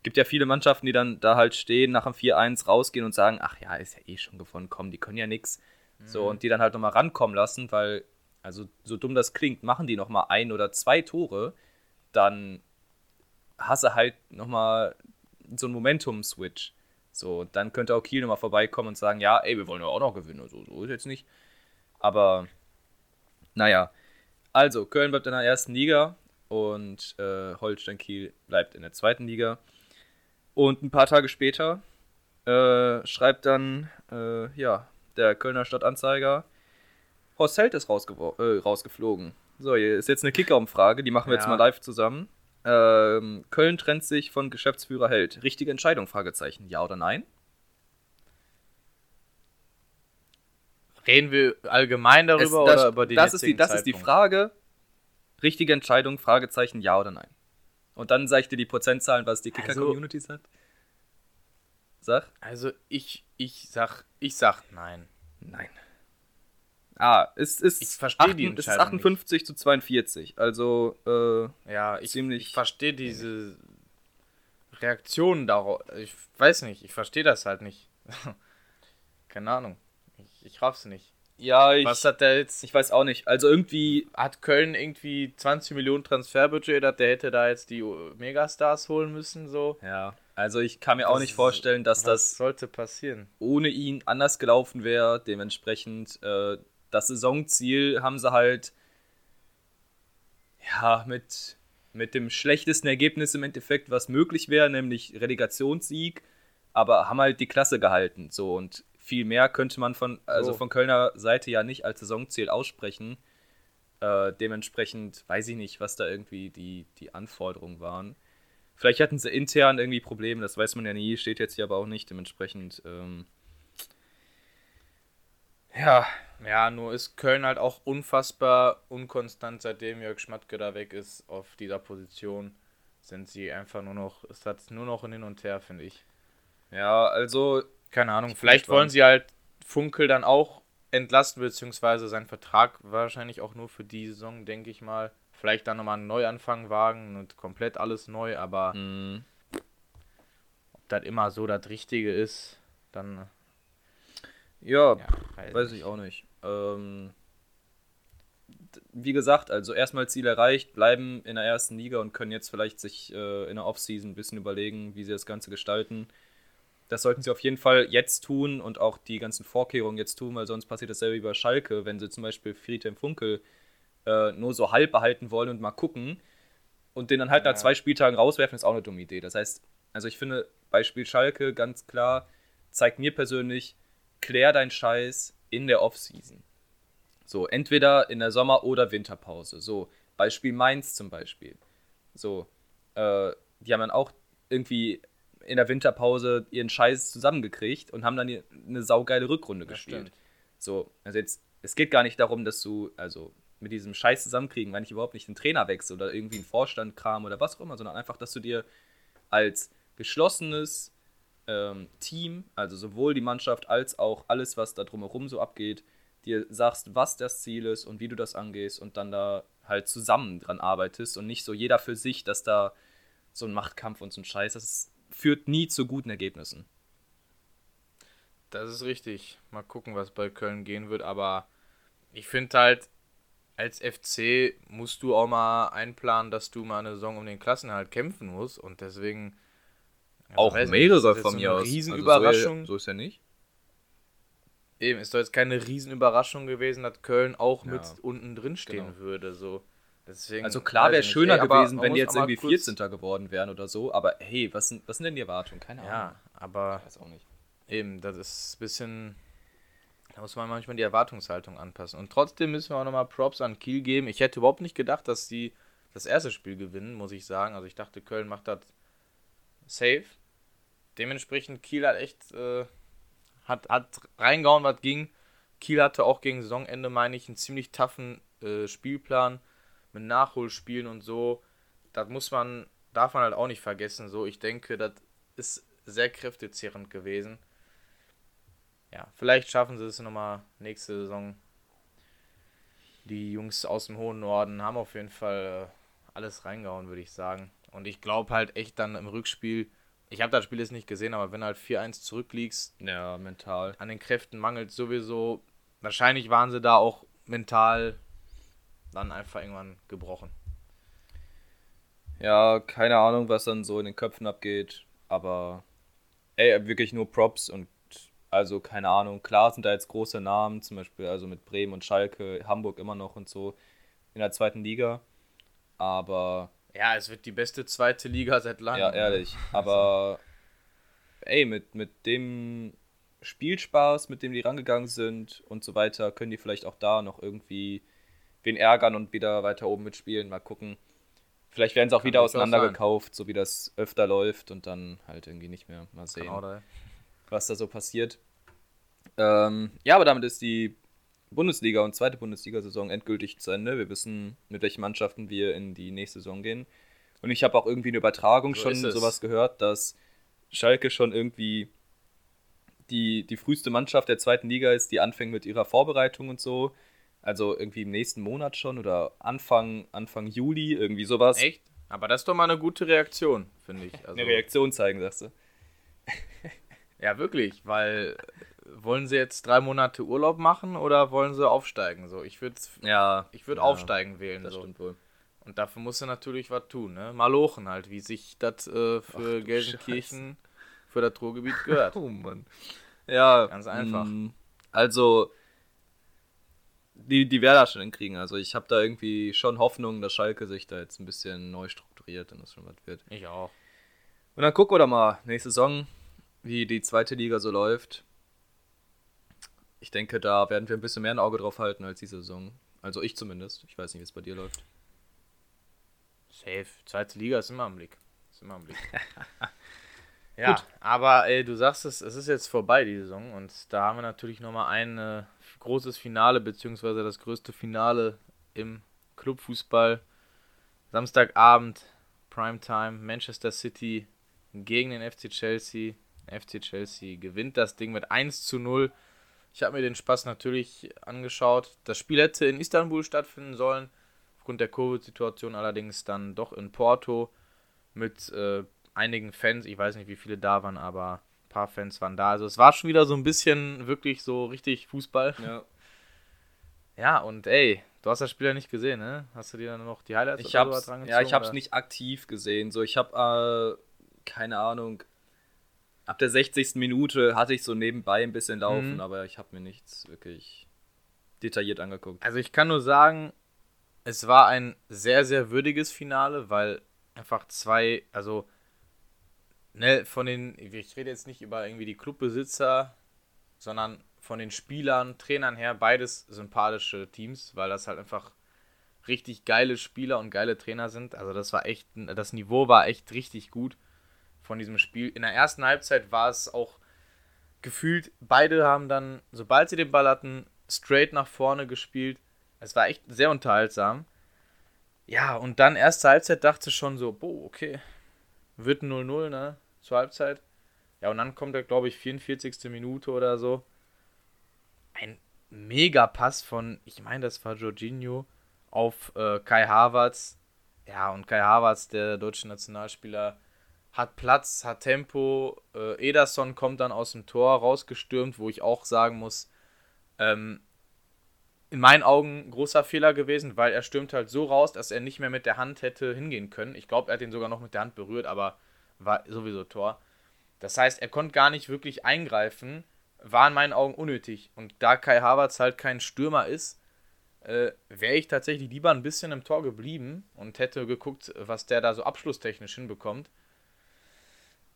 gibt ja viele Mannschaften, die dann da halt stehen, nach dem 4-1 rausgehen und sagen, ach ja, ist ja eh schon gewonnen, komm, die können ja nix. So, und die dann halt nochmal rankommen lassen, weil, also so dumm das klingt, machen die nochmal ein oder zwei Tore, dann hast du halt nochmal so einen Momentum-Switch. So, dann könnte auch Kiel nochmal vorbeikommen und sagen, ja, ey, wir wollen ja auch noch gewinnen. So, so ist jetzt nicht. Aber, naja. Also, Köln bleibt in der ersten Liga und äh, Holstein Kiel bleibt in der zweiten Liga. Und ein paar Tage später äh, schreibt dann, äh, ja, der Kölner Stadtanzeiger. Horst Held ist äh, rausgeflogen. So, hier ist jetzt eine Kicker-Umfrage, die machen wir jetzt Ja. mal live zusammen. Ähm, Köln trennt sich von Geschäftsführer Held. Richtige Entscheidung? Fragezeichen. Ja oder nein? Reden wir allgemein darüber Es- das, oder über den das ist die, Das ist die Zeitpunkt? Frage. Richtige Entscheidung? Fragezeichen. Ja oder nein? Und dann sag ich dir die Prozentzahlen, was die Also- Kicker-Community sagt. Sag. Also ich, ich sag, ich sag nein. Nein. Ah, es ist, Ich verstehe die achten- es ist Entscheidung 58 zu 42. Also, äh, Ja, ich, Ziemlich- ich verstehe diese Reaktionen darauf. Ich weiß nicht, ich verstehe das halt nicht. <laughs> Keine Ahnung. Ich, raff's nicht. ja, ich, Was hat der jetzt? ich weiß auch nicht. Also irgendwie, Hat Köln irgendwie 20 Millionen Transferbudget, dass der hätte da jetzt die Megastars holen müssen, so? ja, also ich kann mir auch Das nicht ist- vorstellen, dass das sollte passieren? ohne ihn anders gelaufen wäre. Dementsprechend, äh, das Saisonziel haben sie halt, ja, mit, mit dem schlechtesten Ergebnis im Endeffekt, was möglich wäre, nämlich Relegationssieg, aber haben halt die Klasse gehalten. So und viel mehr könnte man von, also So. von Kölner Seite ja nicht als Saisonziel aussprechen. Äh, dementsprechend weiß ich nicht, was da irgendwie die, die Anforderungen waren. Vielleicht hatten sie intern irgendwie Probleme, das weiß man ja nie, steht jetzt hier aber auch nicht. Dementsprechend, ähm, ja, Ja, nur ist Köln halt auch unfassbar unkonstant, seitdem Jörg Schmatke da weg ist auf dieser Position. Sind sie einfach nur noch, es hat nur noch ein Hin und Her, finde ich. ja, also Keine Ahnung, vielleicht wollen sie halt Funkel dann auch entlasten, beziehungsweise seinen Vertrag wahrscheinlich auch nur für die Saison, denke ich mal. Vielleicht dann nochmal einen Neuanfang wagen und komplett alles neu, aber mh, ob das immer so das Richtige ist, dann ja, ja, weiß ich auch nicht. Ähm, wie gesagt, also erstmal Ziel erreicht, bleiben in der ersten Liga und können jetzt vielleicht sich äh, in der Offseason ein bisschen überlegen, wie sie das Ganze gestalten. Das sollten sie auf jeden Fall jetzt tun und auch die ganzen Vorkehrungen jetzt tun, weil sonst passiert dasselbe wie bei Schalke, wenn sie zum Beispiel Friedhelm Funkel äh, nur so halb behalten wollen und mal gucken und den dann halt nach Ja. zwei Spieltagen rauswerfen, ist auch eine dumme Idee. Das heißt, also ich finde, Beispiel Schalke ganz klar, zeigt mir persönlich, klär deinen Scheiß in der Offseason. So, entweder in der Sommer- oder Winterpause. So, Beispiel Mainz zum Beispiel. So, äh, die haben dann auch irgendwie in der Winterpause ihren Scheiß zusammengekriegt und haben dann eine saugeile Rückrunde Das gespielt. stimmt. So, also jetzt, es geht gar nicht darum, dass du, also mit diesem Scheiß zusammenkriegen, wenn ich überhaupt nicht den Trainer wechsle oder irgendwie einen Vorstandkram oder was auch immer, sondern einfach, dass du dir als geschlossenes ähm, Team, also sowohl die Mannschaft als auch alles, was da drumherum so abgeht, dir sagst, was das Ziel ist und wie du das angehst und dann da halt zusammen dran arbeitest und nicht so jeder für sich, dass da so ein Machtkampf und so ein Scheiß, das führt nie zu guten Ergebnissen. Das ist richtig. Mal gucken, was bei Köln gehen wird, aber ich finde halt, als FC musst du auch mal einplanen, dass du mal eine Saison um den Klassenhalt kämpfen musst und deswegen. also nicht, ist das jetzt so eine Riesenüberraschung. Also so, ist ja nicht. Eben, ist doch jetzt keine Riesenüberraschung gewesen, dass Köln auch mit Ja. unten drin stehen Genau. würde. So. Deswegen, Also klar wäre nicht. schöner Ey, gewesen, wenn die jetzt irgendwie kurz- 14. geworden wären oder so, aber hey, was sind, was sind denn die Erwartungen? Keine Ahnung. Ja, aber Ich weiß auch nicht. Eben, das ist ein bisschen. Da muss man manchmal die Erwartungshaltung anpassen. Und trotzdem müssen wir auch nochmal Props an Kiel geben. Ich hätte überhaupt nicht gedacht, dass die das erste Spiel gewinnen, muss ich sagen. Also ich dachte, Köln macht das safe. Dementsprechend, Kiel hat echt äh, hat, hat reingehauen, was ging. Kiel hatte auch gegen Saisonende, meine ich, einen ziemlich toughen äh, Spielplan mit Nachholspielen und so. Das muss man, darf man halt auch nicht vergessen. So, ich denke, das ist sehr kräftezehrend gewesen. Ja, vielleicht schaffen sie es nochmal nächste Saison. Die Jungs aus dem hohen Norden haben auf jeden Fall äh, alles reingehauen, würde ich sagen. Und ich glaube halt echt dann im Rückspiel, ich habe das Spiel jetzt nicht gesehen, aber wenn du halt 4-1 zurückliegst, Ja, mental. an den Kräften mangelt sowieso. Wahrscheinlich waren sie da auch mental dann einfach irgendwann gebrochen. Ja, keine Ahnung, was dann so in den Köpfen abgeht, aber ey, wirklich nur Props und also keine Ahnung, klar sind da jetzt große Namen, zum Beispiel also mit Bremen und Schalke, Hamburg immer noch und so in der zweiten Liga, aber Ja, es wird die beste zweite Liga seit langem. ja, ehrlich, <laughs> aber ey, mit, mit dem Spielspaß, mit dem die rangegangen sind und so weiter, können die vielleicht auch da noch irgendwie wen ärgern und wieder weiter oben mitspielen. Mal gucken. Vielleicht werden sie auch Kann wieder auseinandergekauft, so wie das öfter läuft und dann halt irgendwie nicht mehr. Mal sehen, Genau, was da so passiert. Ähm, ja, aber damit ist die Bundesliga und zweite Bundesliga-Saison endgültig zu Ende. Wir wissen, mit welchen Mannschaften wir in die nächste Saison gehen. Und ich habe auch irgendwie eine Übertragung So schon sowas gehört, dass Schalke schon irgendwie die, die früheste Mannschaft der zweiten Liga ist, die anfängt mit ihrer Vorbereitung und so. Also irgendwie im nächsten Monat schon oder Anfang, Anfang Juli, irgendwie sowas. Echt? Aber das ist doch mal eine gute Reaktion, finde ich. Also, Eine Reaktion zeigen, sagst du. <laughs> Ja, wirklich, weil äh, wollen sie jetzt drei Monate Urlaub machen oder wollen sie aufsteigen? So, ich würde Ja. ich würd ja, aufsteigen wählen. Das so. stimmt wohl. Und dafür musst du natürlich was tun, ne? Malochen halt, wie sich das äh, für du Gelsenkirchen, für das Ruhrgebiet gehört. <laughs> Oh Mann. Ja. Ganz einfach. mm, Also, die, die werden das schon hinkriegen. Also, ich habe da irgendwie schon Hoffnung, dass Schalke sich da jetzt ein bisschen neu strukturiert und das schon was wird. Ich auch. Und dann gucken wir doch mal nächste Saison, wie die zweite Liga so läuft. Ich denke, da werden wir ein bisschen mehr ein Auge drauf halten als diese Saison. Also ich zumindest. Ich weiß nicht, wie es bei dir läuft. Safe. Zweite Liga ist immer am Blick. Ist immer am Blick. <laughs> ja, aber ey, du sagst es, es ist jetzt vorbei, die Saison. Und da haben wir natürlich nochmal ein äh, großes Finale, beziehungsweise das größte Finale im Clubfußball. Samstagabend, Primetime, Manchester City gegen den FC Chelsea. FC Chelsea gewinnt das Ding mit 1 zu 0. Ich habe mir den Spaß natürlich angeschaut. Das Spiel hätte in Istanbul stattfinden sollen. Aufgrund der Covid-Situation allerdings dann doch in Porto mit äh, einigen Fans. Ich weiß nicht, wie viele da waren, aber paar Fans waren da. Also es war schon wieder so ein bisschen wirklich so richtig Fußball. Ja. Ja, und ey, du hast das Spiel ja nicht gesehen, ne? Hast du dir dann noch die Highlights Ich hab's, sowas rangezogen, ja, ich hab's oder? nicht aktiv gesehen. So, ich habe äh, keine Ahnung. Ab der 60. Minute hatte ich so nebenbei ein bisschen laufen, Mhm. aber ich habe mir nichts wirklich detailliert angeguckt. Also ich kann nur sagen, es war ein sehr, sehr würdiges Finale, weil einfach zwei, also ne, von den, ich rede jetzt nicht über irgendwie die Clubbesitzer, sondern von den Spielern, Trainern her, beides sympathische Teams, weil das halt einfach richtig geile Spieler und geile Trainer sind. Also das war echt, das Niveau war echt richtig gut von diesem Spiel. In der ersten Halbzeit war es auch gefühlt, beide haben dann, sobald sie den Ball hatten, straight nach vorne gespielt. Es war echt sehr unterhaltsam. Ja, und dann erste Halbzeit dachte ich schon so, boah, okay, wird ein 0-0, ne, zur Halbzeit. Ja, und dann kommt er, glaube ich, 44. Minute oder so. Ein Megapass von, ich meine, das war Jorginho, auf äh, Kai Havertz. Ja, und Kai Havertz, der deutsche Nationalspieler, hat Platz, hat Tempo. Äh, Ederson kommt dann aus dem Tor rausgestürmt, wo ich auch sagen muss, ähm, in meinen Augen großer Fehler gewesen, weil er stürmt halt so raus, dass er nicht mehr mit der Hand hätte hingehen können. Ich glaube, er hat ihn sogar noch mit der Hand berührt, aber war sowieso Tor. Das heißt, er konnte gar nicht wirklich eingreifen, war in meinen Augen unnötig. Und da Kai Havertz halt kein Stürmer ist, äh, wäre ich tatsächlich lieber ein bisschen im Tor geblieben und hätte geguckt, was der da so abschlusstechnisch hinbekommt.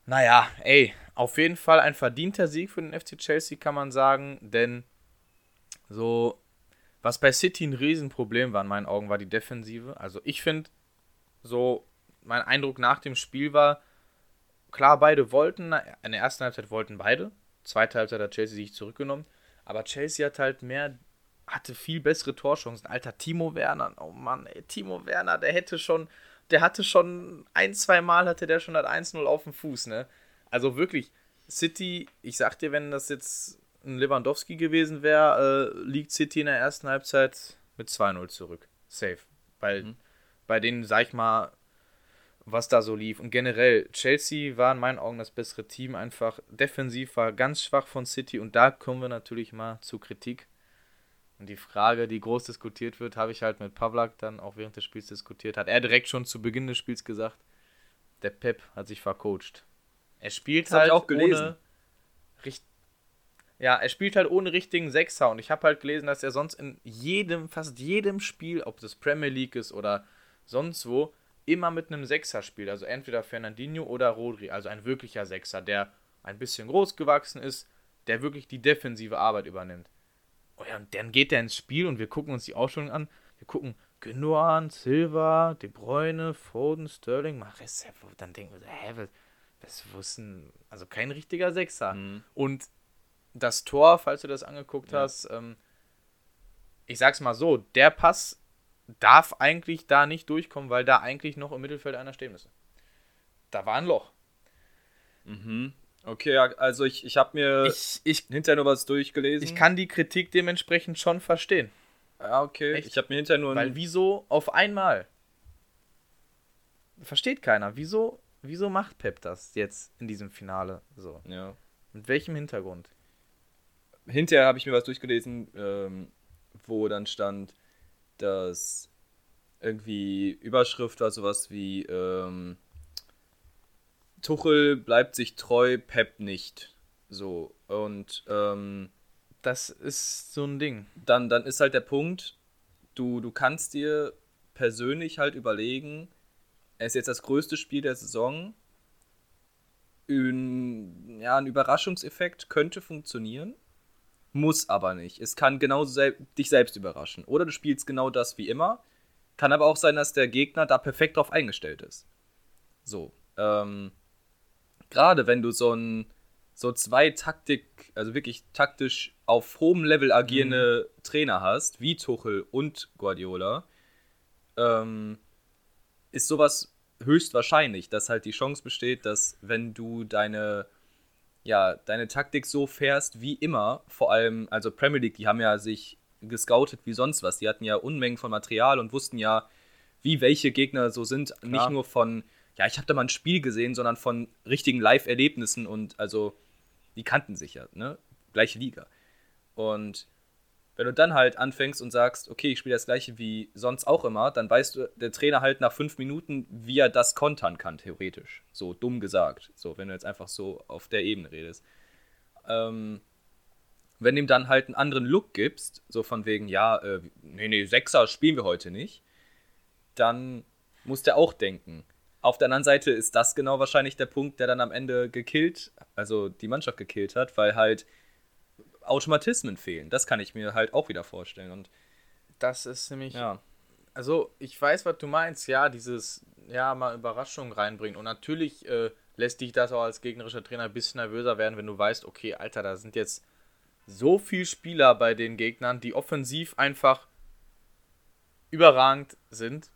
Naja, ey, auf jeden Fall ein verdienter Sieg für den FC Chelsea, kann man sagen, denn so, was bei City ein Riesenproblem war in meinen Augen, war die Defensive. Also ich finde, so, mein Eindruck nach dem Spiel war, klar, beide wollten, in der ersten Halbzeit wollten beide, zweite Halbzeit hat Chelsea sich zurückgenommen, aber Chelsea hat halt mehr, hatte viel bessere Torchancen. Alter, Timo Werner, oh Mann, ey, Timo Werner, der hätte schon, der hatte schon ein, zwei Mal hatte der schon das 1-0 auf dem Fuß, ne? Also wirklich, City, ich sag dir, wenn das jetzt ein Lewandowski gewesen wäre, äh, liegt City in der ersten Halbzeit mit 2-0 zurück. Safe. Weil Mhm. bei denen, sag ich mal, was da so lief. Und generell, Chelsea war in meinen Augen das bessere Team. Einfach defensiv war ganz schwach von City. Und da kommen wir natürlich mal zu Kritik. Und die Frage, die groß diskutiert wird, habe ich halt mit Pavlak dann auch während des Spiels diskutiert. Hat er direkt schon zu Beginn des Spiels gesagt, der Pep hat sich vercoacht. Er spielt Das halt auch gelesen. ohne richt ja, er spielt halt ohne richtigen Sechser und ich habe halt gelesen, dass er sonst in jedem, fast jedem Spiel, ob das Premier League ist oder sonst wo, immer mit einem Sechser spielt. Also entweder Fernandinho oder Rodri, also ein wirklicher Sechser, der ein bisschen groß gewachsen ist, der wirklich die defensive Arbeit übernimmt. Oh ja, und dann geht er ins Spiel und wir gucken uns die Ausstellung an. Wir gucken Gündogan, Silva, De Bruyne, Foden, Sterling, Mares. Dann denken wir, hä, was, was wussten, also kein richtiger Sechser. Mhm. Und das Tor, falls du das angeguckt Ja. hast, ähm, ich sag's mal so, der Pass darf eigentlich da nicht durchkommen, weil da eigentlich noch im Mittelfeld einer stehen müsste. Da war ein Loch. Mhm. Okay, also ich, ich habe mir Ich, ich, hinterher nur was durchgelesen. ich kann die Kritik dementsprechend schon verstehen. Ja, okay. Echt? Ich habe mir hinterher nur Weil wieso auf einmal? Versteht keiner. Wieso, wieso macht Pep das jetzt in diesem Finale so? ja. Mit welchem Hintergrund? hinterher habe ich mir was durchgelesen, ähm, wo dann stand, dass irgendwie Überschrift war sowas wie ähm, Tuchel bleibt sich treu, Pep nicht. So. Und ähm, Das ist so ein Ding. dann, dann ist halt der Punkt, du, du kannst dir persönlich halt überlegen, es ist jetzt das größte Spiel der Saison. Ein, ja, ein Überraschungseffekt könnte funktionieren, muss aber nicht. Es kann genauso sel dich selbst überraschen. Oder du spielst genau das wie immer. Kann aber auch sein, dass der Gegner da perfekt drauf eingestellt ist. So. Ähm, Gerade wenn du so ein so zwei Taktik, also wirklich taktisch auf hohem Level agierende Trainer hast, wie Tuchel und Guardiola, ähm, ist sowas höchstwahrscheinlich, dass halt die Chance besteht, dass wenn du deine ja, deine Taktik so fährst wie immer, vor allem, also Premier League, die haben ja sich gescoutet wie sonst was. Die hatten ja Unmengen von Material und wussten ja, wie welche Gegner so sind. Nicht nur von, ja, ich habe da mal ein Spiel gesehen, sondern von richtigen Live-Erlebnissen und also, die kannten sich ja, ne? Gleiche Liga. Und wenn du dann halt anfängst und sagst, okay, ich spiele das gleiche wie sonst auch immer, dann weißt du, der Trainer halt nach fünf Minuten, wie er das kontern kann, theoretisch. So dumm gesagt. So, wenn du jetzt einfach so auf der Ebene redest. Ähm, wenn du ihm dann halt einen anderen Look gibst, so von wegen, ja, äh, nee, nee, Sechser spielen wir heute nicht, dann muss der auch denken. Auf der anderen Seite ist das genau wahrscheinlich der Punkt, der dann am Ende gekillt, also die Mannschaft gekillt hat, weil halt Automatismen fehlen. Das kann ich mir halt auch wieder vorstellen. Und Das ist nämlich. ja, Also, ich weiß, was du meinst, ja, dieses, ja, mal Überraschung reinbringen. Und natürlich äh, lässt dich das auch als gegnerischer Trainer ein bisschen nervöser werden, wenn du weißt, okay, Alter, da sind jetzt so viele Spieler bei den Gegnern, die offensiv einfach überragend sind.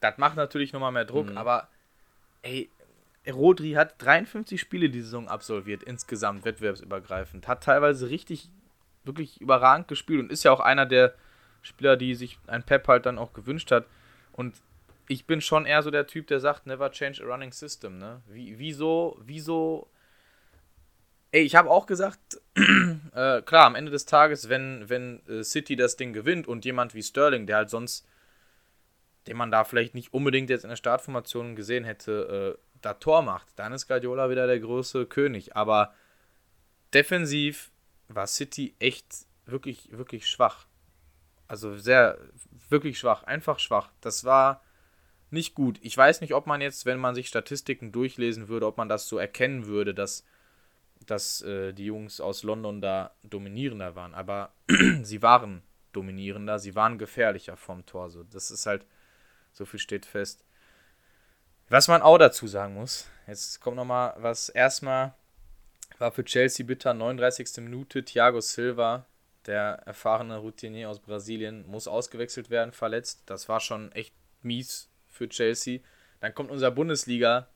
Das macht natürlich nochmal mehr Druck, Mhm. aber ey, Rodri hat 53 Spiele die Saison absolviert, insgesamt wettbewerbsübergreifend. Hat teilweise richtig, wirklich überragend gespielt und ist ja auch einer der Spieler, die sich ein Pep halt dann auch gewünscht hat. Und ich bin schon eher so der Typ, der sagt, never change a running system, ne? Wie, wieso, wieso. Ey, ich habe auch gesagt, <clears throat> äh, klar, am Ende des Tages, wenn, wenn äh, City das Ding gewinnt und jemand wie Sterling, der halt sonst, den man da vielleicht nicht unbedingt jetzt in der Startformation gesehen hätte, äh, da Tor macht, dann ist Guardiola wieder der große König. Aber defensiv war City echt wirklich, wirklich schwach. Also sehr, wirklich schwach, einfach schwach. Das war nicht gut. Ich weiß nicht, ob man jetzt, wenn man sich Statistiken durchlesen würde, ob man das so erkennen würde, dass, dass äh, die Jungs aus London da dominierender waren. Aber <clears throat> sie waren dominierender, sie waren gefährlicher vom Tor. So. Das ist halt, so viel steht fest. Was man auch dazu sagen muss, jetzt kommt nochmal was. Erstmal war für Chelsea bitter, 39. Minute, Thiago Silva, der erfahrene Routinier aus Brasilien, muss ausgewechselt werden, verletzt. Das war schon echt mies für Chelsea. Dann kommt unser Bundesliga,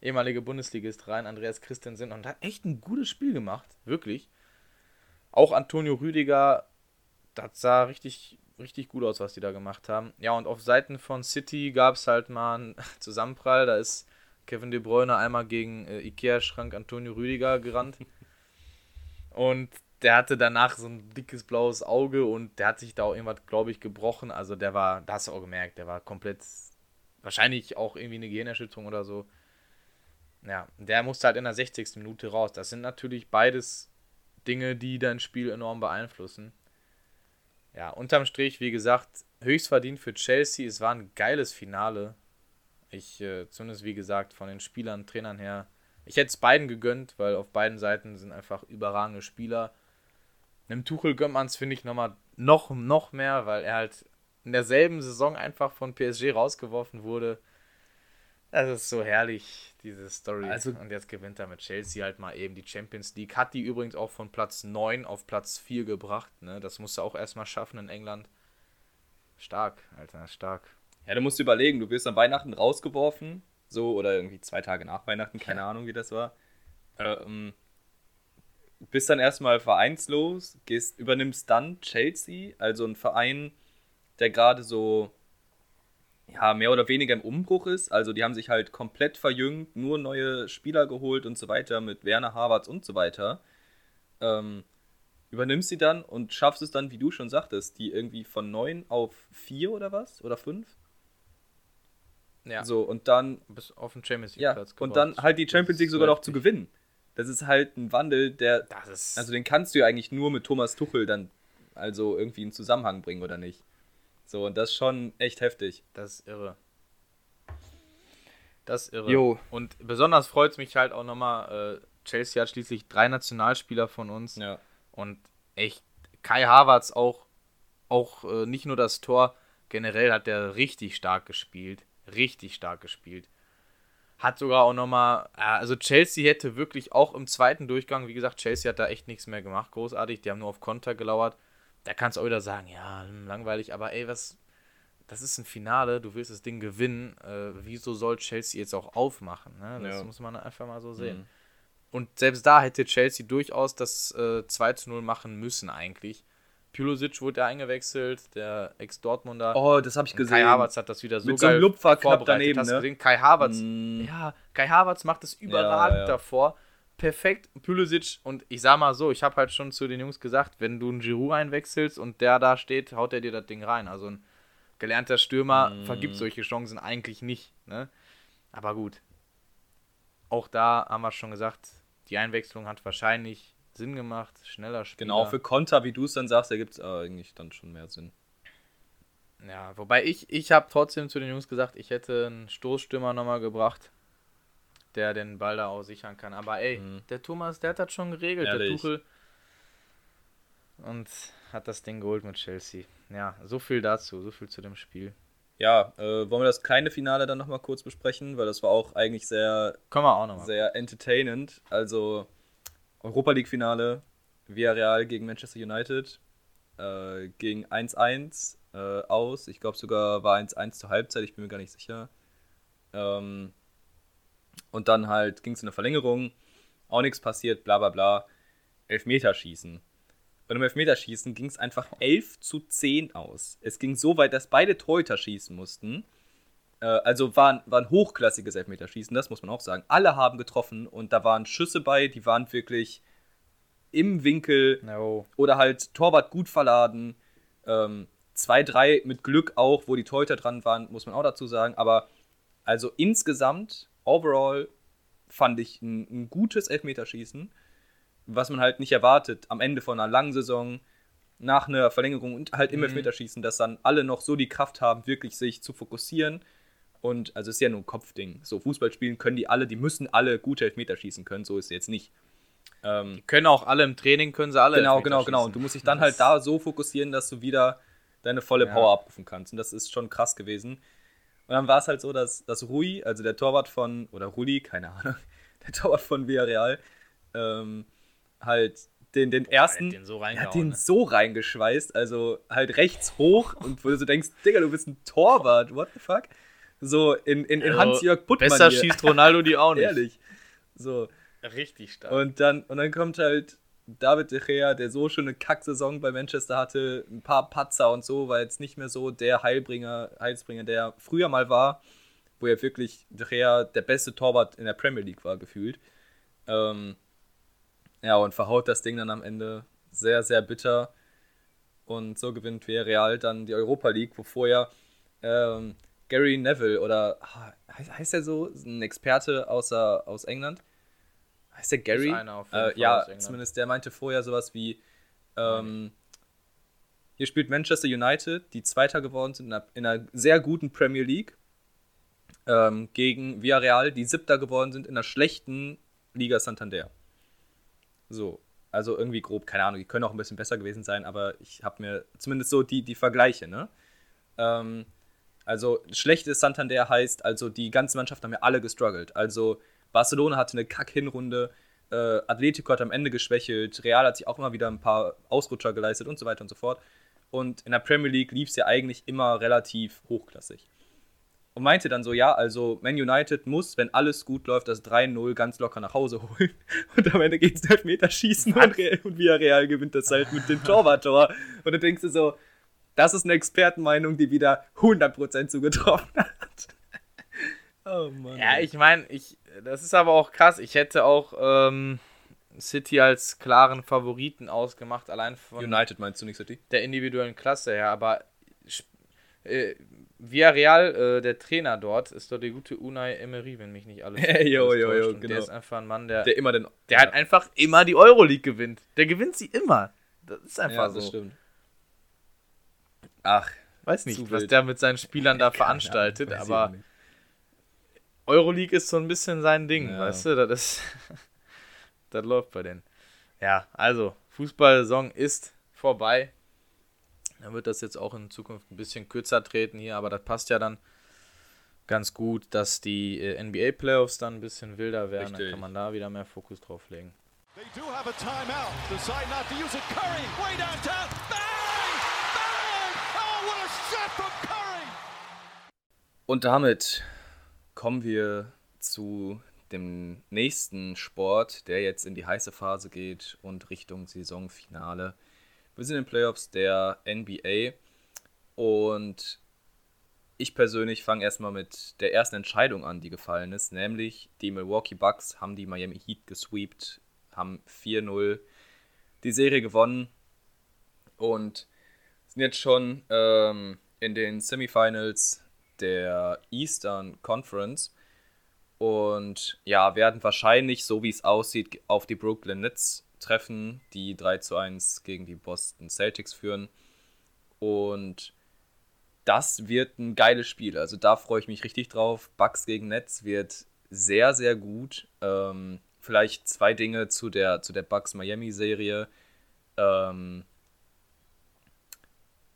ehemalige Bundesligist rein, Andreas Christensen, und hat echt ein gutes Spiel gemacht, wirklich. Auch Antonio Rüdiger, das sah richtig, richtig gut aus, was die da gemacht haben. Ja, und auf Seiten von City gab es halt mal einen <laughs> Zusammenprall. Da ist Kevin De Bruyne einmal gegen äh, Ikea-Schrank Antonio Rüdiger gerannt. <laughs> Und der hatte danach so ein dickes blaues Auge und der hat sich da auch irgendwas, glaube ich, gebrochen. Also der war, da hast du auch gemerkt, der war komplett, wahrscheinlich auch irgendwie eine Gehirnerschütterung oder so. Ja, der musste halt in der 60. Minute raus. Das sind natürlich beides Dinge, die dein Spiel enorm beeinflussen. Ja, unterm Strich, wie gesagt, höchst verdient für Chelsea. Es war ein geiles Finale. Ich, äh, zumindest wie gesagt, von den Spielern, Trainern her, Ich hätte es beiden gegönnt, weil auf beiden Seiten sind einfach überragende Spieler. Einem Tuchel gönnt man es, finde ich, nochmal noch, noch mehr, weil er halt in derselben Saison einfach von PSG rausgeworfen wurde. Das ist so herrlich, diese Story. Also- und jetzt gewinnt er mit Chelsea halt mal eben die Champions League. Hat die übrigens auch von Platz 9 auf Platz 4 gebracht. Ne? Das musst du auch erstmal schaffen in England. Stark, Alter, stark. Ja, du musst überlegen, du wirst an Weihnachten rausgeworfen, so oder irgendwie zwei Tage nach Weihnachten, keine Ahnung, wie das war. Ähm, bist dann erstmal vereinslos, gehst, übernimmst dann Chelsea, also ein Verein, der gerade so ja, mehr oder weniger im Umbruch ist. Also die haben sich halt komplett verjüngt, nur neue Spieler geholt und so weiter mit Werner Havertz und so weiter. Ähm, übernimmst sie dann und schaffst es dann, wie du schon sagtest, die irgendwie von 9 auf 4 oder was? Oder 5? Ja, So, und dann, bis auf den Champions League ja, und dann halt die Champions League sogar so noch zu gewinnen. Das ist halt ein Wandel, der, Das ist. also den kannst du ja eigentlich nur mit Thomas Tuchel dann also irgendwie in Zusammenhang bringen, oder nicht? So, und das ist schon echt heftig. Das ist irre. Das ist irre. Jo. Und besonders freut es mich halt auch nochmal, äh, Chelsea hat schließlich drei Nationalspieler von uns. Ja. Und echt, Kai Havertz auch, auch äh, nicht nur das Tor, generell hat der richtig stark gespielt. Richtig stark gespielt. Hat sogar auch nochmal, also Chelsea hätte wirklich auch im zweiten Durchgang, wie gesagt, Chelsea hat da echt nichts mehr gemacht, großartig. Die haben nur auf Konter gelauert. Da kannst du auch wieder sagen, ja, langweilig, aber ey, was, das ist ein Finale, du willst das Ding gewinnen. Äh, wieso soll Chelsea jetzt auch aufmachen? Ne? Das Ja. muss man einfach mal so sehen. Mhm. Und selbst da hätte Chelsea durchaus das äh, 2 zu 0 machen müssen eigentlich. Pulisic wurde ja eingewechselt, der Ex-Dortmunder. Oh, das habe ich gesehen. Kai Havertz hat das wieder so Mit so einem geil Lupfer knapp daneben, ne? gesehen? Kai Havertz, Mm. ja, Kai Havertz macht es überragend Ja, ja. davor. Perfekt, Pulisic und ich sag mal so, ich habe halt schon zu den Jungs gesagt, wenn du einen Giroud einwechselst und der da steht, haut er dir das Ding rein. Also ein gelernter Stürmer Mm. vergibt solche Chancen eigentlich nicht, ne? Aber gut. Auch da haben wir schon gesagt, die Einwechslung hat wahrscheinlich Sinn gemacht, schneller Spieler. Genau, für Konter, wie du es dann sagst, da gibt es eigentlich dann schon mehr Sinn. Ja, wobei ich, ich habe trotzdem zu den Jungs gesagt, ich hätte einen Stoßstürmer nochmal gebracht, der den Ball da auch sichern kann. Aber ey, Mhm. der Thomas, der hat das schon geregelt, der Ehrlich. Tuchel. Und hat das Ding geholt mit Chelsea. Ja, so viel dazu, so viel zu dem Spiel. Ja, äh, wollen wir das kleine Finale dann nochmal kurz besprechen, weil das war auch eigentlich sehr, Können wir auch nochmal. sehr entertainend. Also Europa League Finale, Villarreal gegen Manchester United, äh, ging 1-1 äh, aus. Ich glaube sogar war 1-1 zur Halbzeit, ich bin mir gar nicht sicher. Ähm, und dann halt ging es in eine Verlängerung, auch nichts passiert, bla bla bla. Elfmeterschießen. Und im Elfmeterschießen ging es einfach 11 zu 10 aus. Es ging so weit, dass beide Torhüter schießen mussten. Äh, also war, ein- war ein hochklassiges Elfmeterschießen, das muss man auch sagen. Alle haben getroffen und da waren Schüsse bei, die waren wirklich im Winkel No. oder halt Torwart gut verladen. Ähm, zwei, drei mit Glück auch, wo die Torhüter dran waren, muss man auch dazu sagen. Aber also insgesamt, overall, fand ich ein, ein gutes Elfmeterschießen, was man halt nicht erwartet am Ende von einer langen Saison, nach einer Verlängerung und halt im Mhm. Elfmeterschießen, dass dann alle noch so die Kraft haben, wirklich sich zu fokussieren. Und also es ist ja nur ein Kopfding. So Fußball spielen können die alle, die müssen alle gute Elfmeter schießen können, so ist es jetzt nicht. Ähm, Können auch alle im Training, können sie alle. Genau, genau, genau. Und du musst dich dann Das- halt da so fokussieren, dass du wieder deine volle Ja. Power abrufen kannst. Und das ist schon krass gewesen. Und dann war es halt so, dass, dass Rui, also der Torwart von, oder Rulli, keine Ahnung, <laughs> der Torwart von Villarreal, ähm, halt den, den ersten, den so hat den ne? so reingeschweißt, also halt rechts hoch <laughs> und wo du so denkst, Digga, du bist ein Torwart, what the fuck? So in, in, in Also, Hans-Jörg Puttmann Besser hier. schießt Ronaldo die auch nicht. <laughs> Ehrlich. So, Richtig stark. und dann, und dann kommt halt David De Gea, der so schon eine Kacksaison bei Manchester hatte, ein paar Patzer und so, war jetzt nicht mehr so der Heilbringer, Heilsbringer, der früher mal war, wo er wirklich De Gea der beste Torwart in der Premier League war, gefühlt. Ähm, ja, und verhaut das Ding dann am Ende sehr, sehr bitter. Und so gewinnt Villarreal dann die Europa League, wo vorher ähm, Gary Neville oder ah, heißt, heißt er so, ein Experte außer, aus England? Heißt der Gary? Äh, ja, zumindest der meinte vorher sowas wie, ähm, hier spielt Manchester United, die Zweiter geworden sind in einer, in einer sehr guten Premier League, ähm, gegen Villarreal, die Siebter geworden sind in einer schlechten Liga Santander. So, also irgendwie grob, keine Ahnung, die können auch ein bisschen besser gewesen sein, aber ich habe mir zumindest so die, die Vergleiche, ne? Ähm, also schlecht ist Santander heißt, also die ganze Mannschaft haben ja alle gestruggelt. Also Barcelona hatte eine Kack-Hinrunde, äh, Atletico hat am Ende geschwächelt, Real hat sich auch immer wieder ein paar Ausrutscher geleistet und so weiter und so fort. Und in der Premier League lief es ja eigentlich immer relativ hochklassig. Und meinte dann so, ja, also Man United muss, wenn alles gut läuft, das 3-0 ganz locker nach Hause <laughs> holen. Und am Ende geht es Elfmeterschießen und, Real, und Villarreal gewinnt das halt mit dem Torwarttor. Und dann denkst du so, das ist eine Expertenmeinung, die wieder 100% zugetroffen hat. <laughs> oh Mann. Ja, ich meine, ich, das ist aber auch krass. Ich hätte auch ähm, City als klaren Favoriten ausgemacht, allein von. United meinst du nicht City? Der individuellen Klasse her, aber. Äh, Villarreal, äh, der Trainer dort, ist doch der gute Unai Emery, wenn mich nicht alles. <laughs> jo, jo, jo, genau. Der ist einfach ein Mann, der. Der immer den. Der ja. halt einfach immer die Euroleague gewinnt. Der gewinnt sie immer. Das ist einfach ja, so. Das stimmt. Ach, weiß nicht, was der mit seinen Spielern da <laughs> veranstaltet, aber Euroleague ist so ein bisschen sein Ding, ja. weißt du? Das, ist <laughs> das läuft bei denen. Ja, also, Fußballsaison ist vorbei. Dann wird das jetzt auch in Zukunft ein bisschen kürzer treten hier, aber das passt ja dann ganz gut, dass die äh, NBA-Playoffs dann ein bisschen wilder werden. Richtig. Dann kann man da wieder mehr Fokus drauf legen. They do have a timeout. Decide not to use it. Curry, way downtown. Und damit kommen wir zu dem nächsten Sport, der jetzt in die heiße Phase geht und Richtung Saisonfinale. Wir sind in den Playoffs der NBA und ich persönlich fange erstmal mit der ersten Entscheidung an, die gefallen ist, nämlich die Milwaukee Bucks haben die Miami Heat gesweept, haben 4-0 die Serie gewonnen und sind jetzt schon ähm, in den Semifinals der Eastern Conference und ja, werden wahrscheinlich, so wie es aussieht, auf die Brooklyn Nets treffen, die 3 zu 1 gegen die Boston Celtics führen. Und das wird ein geiles Spiel. Also da freue ich mich richtig drauf. Bucks gegen Nets wird sehr, sehr gut. Ähm, vielleicht zwei Dinge zu der, zu der Bucks Miami-Serie. Ähm,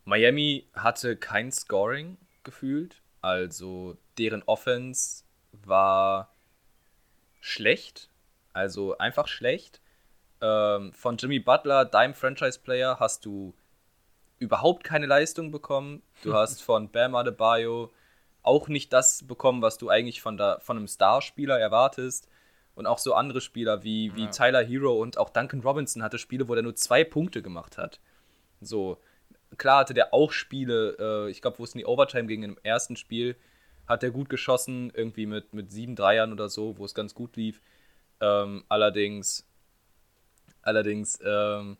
Miami hatte kein Scoring gefühlt. Also deren Offense war schlecht, also einfach schlecht. Ähm, von Jimmy Butler, deinem Franchise-Player, hast du überhaupt keine Leistung bekommen. Du <laughs> hast von Bam Adebayo auch nicht das bekommen, was du eigentlich von, der, von einem Starspieler erwartest. Und auch so andere Spieler wie, wie ja. Tyler Hero und auch Duncan Robinson hatte Spiele, wo er nur zwei Punkte gemacht hat. So, klar hatte der auch Spiele, äh, ich glaube, wo es in die Overtime ging im ersten Spiel, hat er gut geschossen, irgendwie mit, mit sieben Dreiern oder so, wo es ganz gut lief. Ähm, allerdings, allerdings, ähm,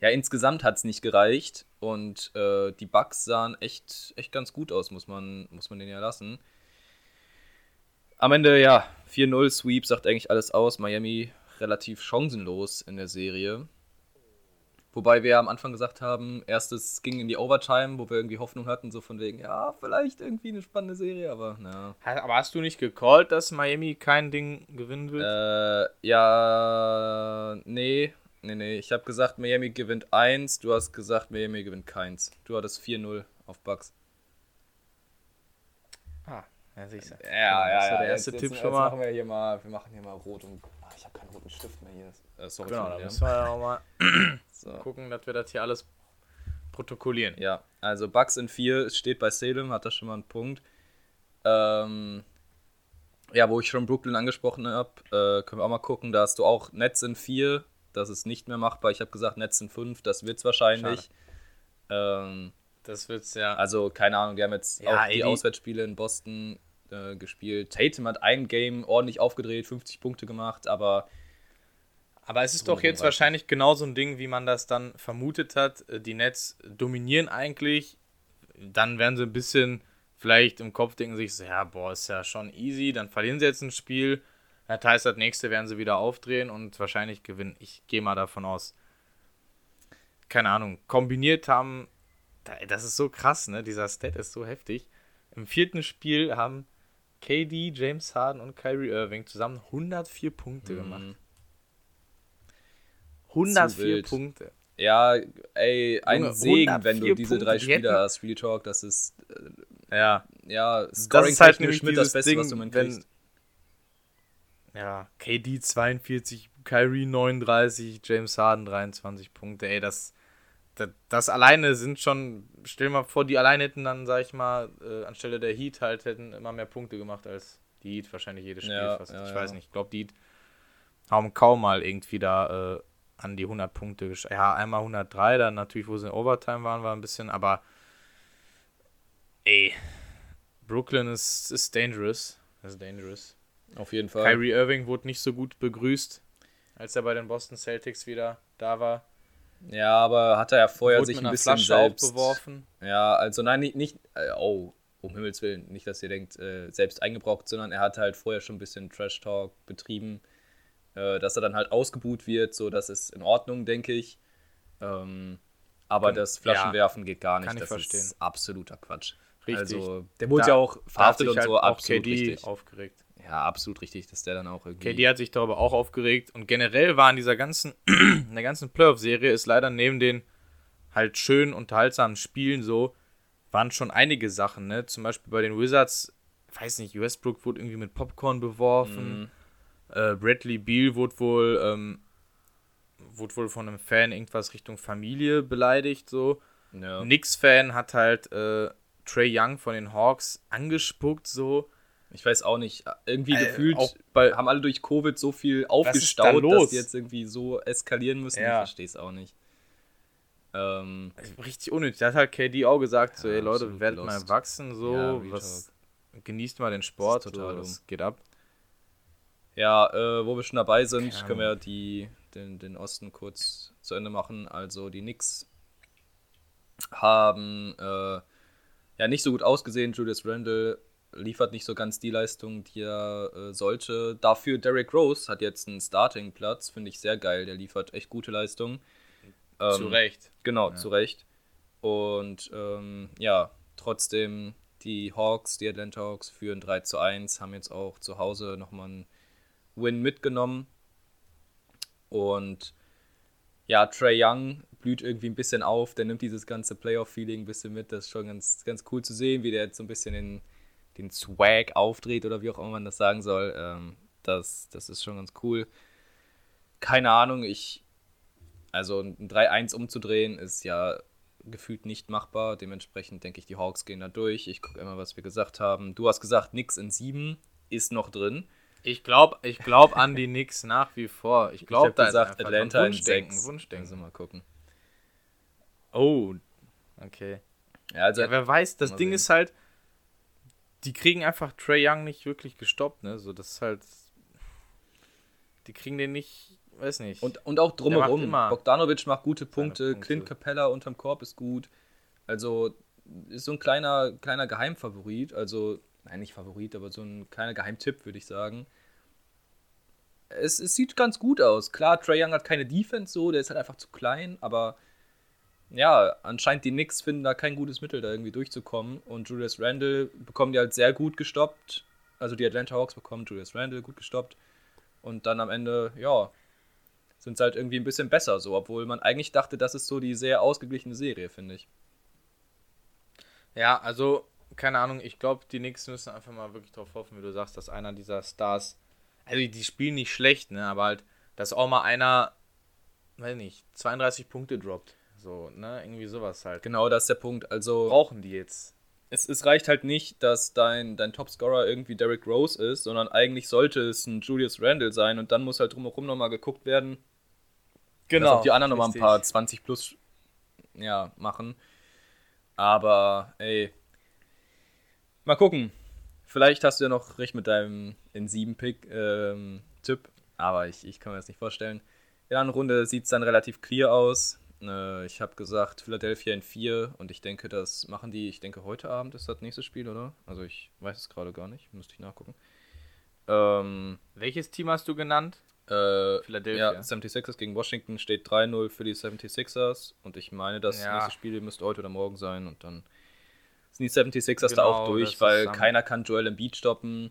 ja, insgesamt hat es nicht gereicht und äh, die Bugs sahen echt, echt ganz gut aus, muss man, muss man den ja lassen. Am Ende, ja, 4-0 Sweep sagt eigentlich alles aus. Miami relativ chancenlos in der Serie. Wobei wir am Anfang gesagt haben, erstes ging in die Overtime, wo wir irgendwie Hoffnung hatten, so von wegen, ja, vielleicht irgendwie eine spannende Serie, aber na. Aber hast du nicht gecallt, dass Miami kein Ding gewinnen wird? Äh, ja, nee, nee, nee. Ich habe gesagt, Miami gewinnt 1, du hast gesagt, Miami gewinnt keins. Du hattest 4-0 auf Bucks. Ah, ja, siehst du. Ja, ja, ja. Der erste jetzt, Tipp jetzt, schon mal. Machen wir, hier mal. Wir machen hier mal rot und. Ach, ich habe keinen roten Stift mehr hier. Äh, sorry, genau, da müssen wir ja auch mal <clears throat> so. gucken, dass wir das hier alles protokollieren. Ja, also Bugs in 4 steht bei Salem, hat da schon mal einen Punkt. Ähm, ja, wo ich schon Brooklyn angesprochen habe, äh, können wir auch mal gucken. Da hast du auch Netz in 4, das ist nicht mehr machbar. Ich habe gesagt Netz in 5, das wird es wahrscheinlich. Ähm, das wird's ja. Also, keine Ahnung, die haben jetzt ja, auch die Auswärtsspiele in Boston äh, gespielt. Tatum hat ein Game ordentlich aufgedreht, 50 Punkte gemacht, aber aber es ist doch jetzt wahrscheinlich genau so ein Ding, wie man das dann vermutet hat. Äh, die Nets dominieren eigentlich. Dann werden sie ein bisschen vielleicht im Kopf denken sich so, ja, boah, ist ja schon easy. Dann verlieren sie jetzt ein Spiel. Das heißt, das nächste werden sie wieder aufdrehen und wahrscheinlich gewinnen. Ich gehe mal davon aus. Keine Ahnung. Kombiniert haben, das ist so krass, ne? Dieser Stat ist so heftig. Im vierten Spiel haben KD, James Harden und Kyrie Irving zusammen 104 Punkte Mhm. gemacht. Zu 104 wild. Punkte. Ja, ey, ein Junge, Segen, wenn du 104 diese Punkte, drei Spieler hast. Real Talk, das ist, äh, Ja, ja, das scoring ist halt nämlich mit das Beste, Ding, was du wenn, kriegst. ja, KD 42, Kyrie 39, James Harden 23 Punkte. Ey, das, das, das alleine sind schon, stell dir mal vor, die alleine hätten dann, sag ich mal, äh, anstelle der Heat halt hätten immer mehr Punkte gemacht als die Heat wahrscheinlich jedes Spiel Ja, fast. ja, ich ja. weiß nicht, ich glaube, die Heat haben kaum mal irgendwie da äh, an die 100 Punkte gesch- Ja, einmal 103, dann natürlich, wo sie in Overtime waren, war ein bisschen, aber ey, Brooklyn ist, ist dangerous. Ist dangerous. Auf jeden Fall. Kyrie Irving wurde nicht so gut begrüßt, als er bei den Boston Celtics wieder da war. Ja, aber hat er ja vorher wurde sich mit ein bisschen Flasche selbst aufgeworfen. Ja, also nein, nicht, nicht äh, oh, um Himmels Willen, nicht, dass ihr denkt, äh, selbst eingebrockt, sondern er hat halt vorher schon ein bisschen Trash-Talk betrieben, äh, dass er dann halt ausgebuht wird, so das ist in Ordnung, denke ich. Ähm, aber das Flaschenwerfen geht gar nicht, kann ich das verstehen. ist absoluter Quatsch. Richtig. Also, der wurde Da- ja auch verhaftet und halt so, auch absolut KD richtig. aufgeregt. Ja, absolut richtig, dass der dann auch irgendwie... KD hat sich darüber auch aufgeregt und generell war in dieser ganzen, <clears throat> in der ganzen Playoff-Serie ist leider neben den halt schönen, unterhaltsamen Spielen so, waren schon einige Sachen, ne? Zum Beispiel bei den Wizards, weiß nicht, Westbrook wurde irgendwie mit Popcorn beworfen. Mhm. Äh, Bradley Beal wurde wohl, ähm, wurde wohl von einem Fan irgendwas Richtung Familie beleidigt, so. ja. Knicks-Fan hat halt äh, Trey Young von den Hawks angespuckt, so. Ich weiß auch nicht, irgendwie Äh, gefühlt bei- haben alle durch Covid so viel da aufgestaut, los? dass die jetzt irgendwie so eskalieren müssen. Ja. Ich verstehe es auch nicht. Ähm, Richtig unnötig. Da hat halt KD auch gesagt, so, Ja, ey Leute, werdet mal lost. erwachsen, so, Ja, was, genießt mal den Sport, Das so, was geht ab. Ja, äh, wo wir schon dabei sind, Keine können wir die, den, den Osten kurz zu Ende machen. Also die Knicks haben äh, ja nicht so gut ausgesehen. Julius Randle liefert nicht so ganz die Leistung, die er äh, sollte. Dafür Derrick Rose hat jetzt einen Starting-Platz, finde ich sehr geil. Der liefert echt gute Leistung. Ähm, Zu Recht. Genau, zu Recht. Und ähm, ja, trotzdem die Hawks, die Atlanta Hawks führen 3 zu 1, haben jetzt auch zu Hause nochmal einen Win mitgenommen. Und ja, Trey Young blüht irgendwie ein bisschen auf, der nimmt dieses ganze Playoff-Feeling ein bisschen mit. Das ist schon ganz, ganz cool zu sehen, wie der jetzt so ein bisschen den, den Swag aufdreht oder wie auch immer man das sagen soll. Ähm, das, das ist schon ganz cool. Keine Ahnung, ich. Also ein 3-1 umzudrehen ist ja gefühlt nicht machbar. Dementsprechend denke ich, die Hawks gehen da durch. Ich gucke immer, was wir gesagt haben. Du hast gesagt, nix in 7 ist noch drin. Ich glaube ich glaub an die Knicks nach wie vor. Ich glaube, da gesagt, ist Atlanta in Wunschdenken, 6. Wunschdenken. Also mal gucken. Oh, okay. Ja, also Ja, wer weiß, das Ding sehen. ist halt, die kriegen einfach Trey Young nicht wirklich gestoppt, ne? So, das ist halt, die kriegen den nicht, weiß nicht. Und, und auch macht drumherum. immer Bogdanovic macht gute Punkte, Punkte. Clint Capella unterm Korb ist gut. Also ist so ein kleiner, kleiner Geheimfavorit. Also, nein, nicht Favorit, aber so ein kleiner Geheimtipp, würde ich sagen. Es, es sieht ganz gut aus. Klar, Trae Young hat keine Defense so, der ist halt einfach zu klein, aber ja, anscheinend die Knicks finden da kein gutes Mittel, da irgendwie durchzukommen. Und Julius Randle bekommen die halt sehr gut gestoppt. Also die Atlanta Hawks bekommen Julius Randle gut gestoppt. Und dann am Ende, ja, sind es halt irgendwie ein bisschen besser so, obwohl man eigentlich dachte, das ist so die sehr ausgeglichene Serie, finde ich. Ja, also, keine Ahnung, ich glaube, die Knicks müssen einfach mal wirklich darauf hoffen, wie du sagst, dass einer dieser Stars, also die spielen nicht schlecht, ne, aber halt, dass auch mal einer, weiß nicht, 32 Punkte droppt. So, ne, irgendwie sowas halt. Genau, das ist der Punkt. Also, Brauchen die jetzt. es, es reicht halt nicht, dass dein, dein Topscorer irgendwie Derrick Rose ist, sondern eigentlich sollte es ein Julius Randle sein und dann muss halt drumherum nochmal geguckt werden, dass auch die anderen nochmal ein paar 20 plus ja, machen. Aber, ey, mal gucken. Vielleicht hast du ja noch recht mit deinem in 7 Pick ähm, Tipp, aber ich, ich kann mir das nicht vorstellen. In der anderen Runde sieht es dann relativ clear aus. Äh, ich habe gesagt, Philadelphia in 4 und ich denke, das machen die, ich denke, heute Abend ist das nächste Spiel, oder? Also ich weiß es gerade gar nicht, müsste ich nachgucken. Ähm, Welches Team hast du genannt? äh, Philadelphia. ja, 76ers gegen Washington steht 3-0 für die 76ers und ich meine, das Ja. nächste Spiel müsste heute oder morgen sein und dann sind die 76ers da Genau, auch das durch, weil keiner kann Joel Embiid stoppen.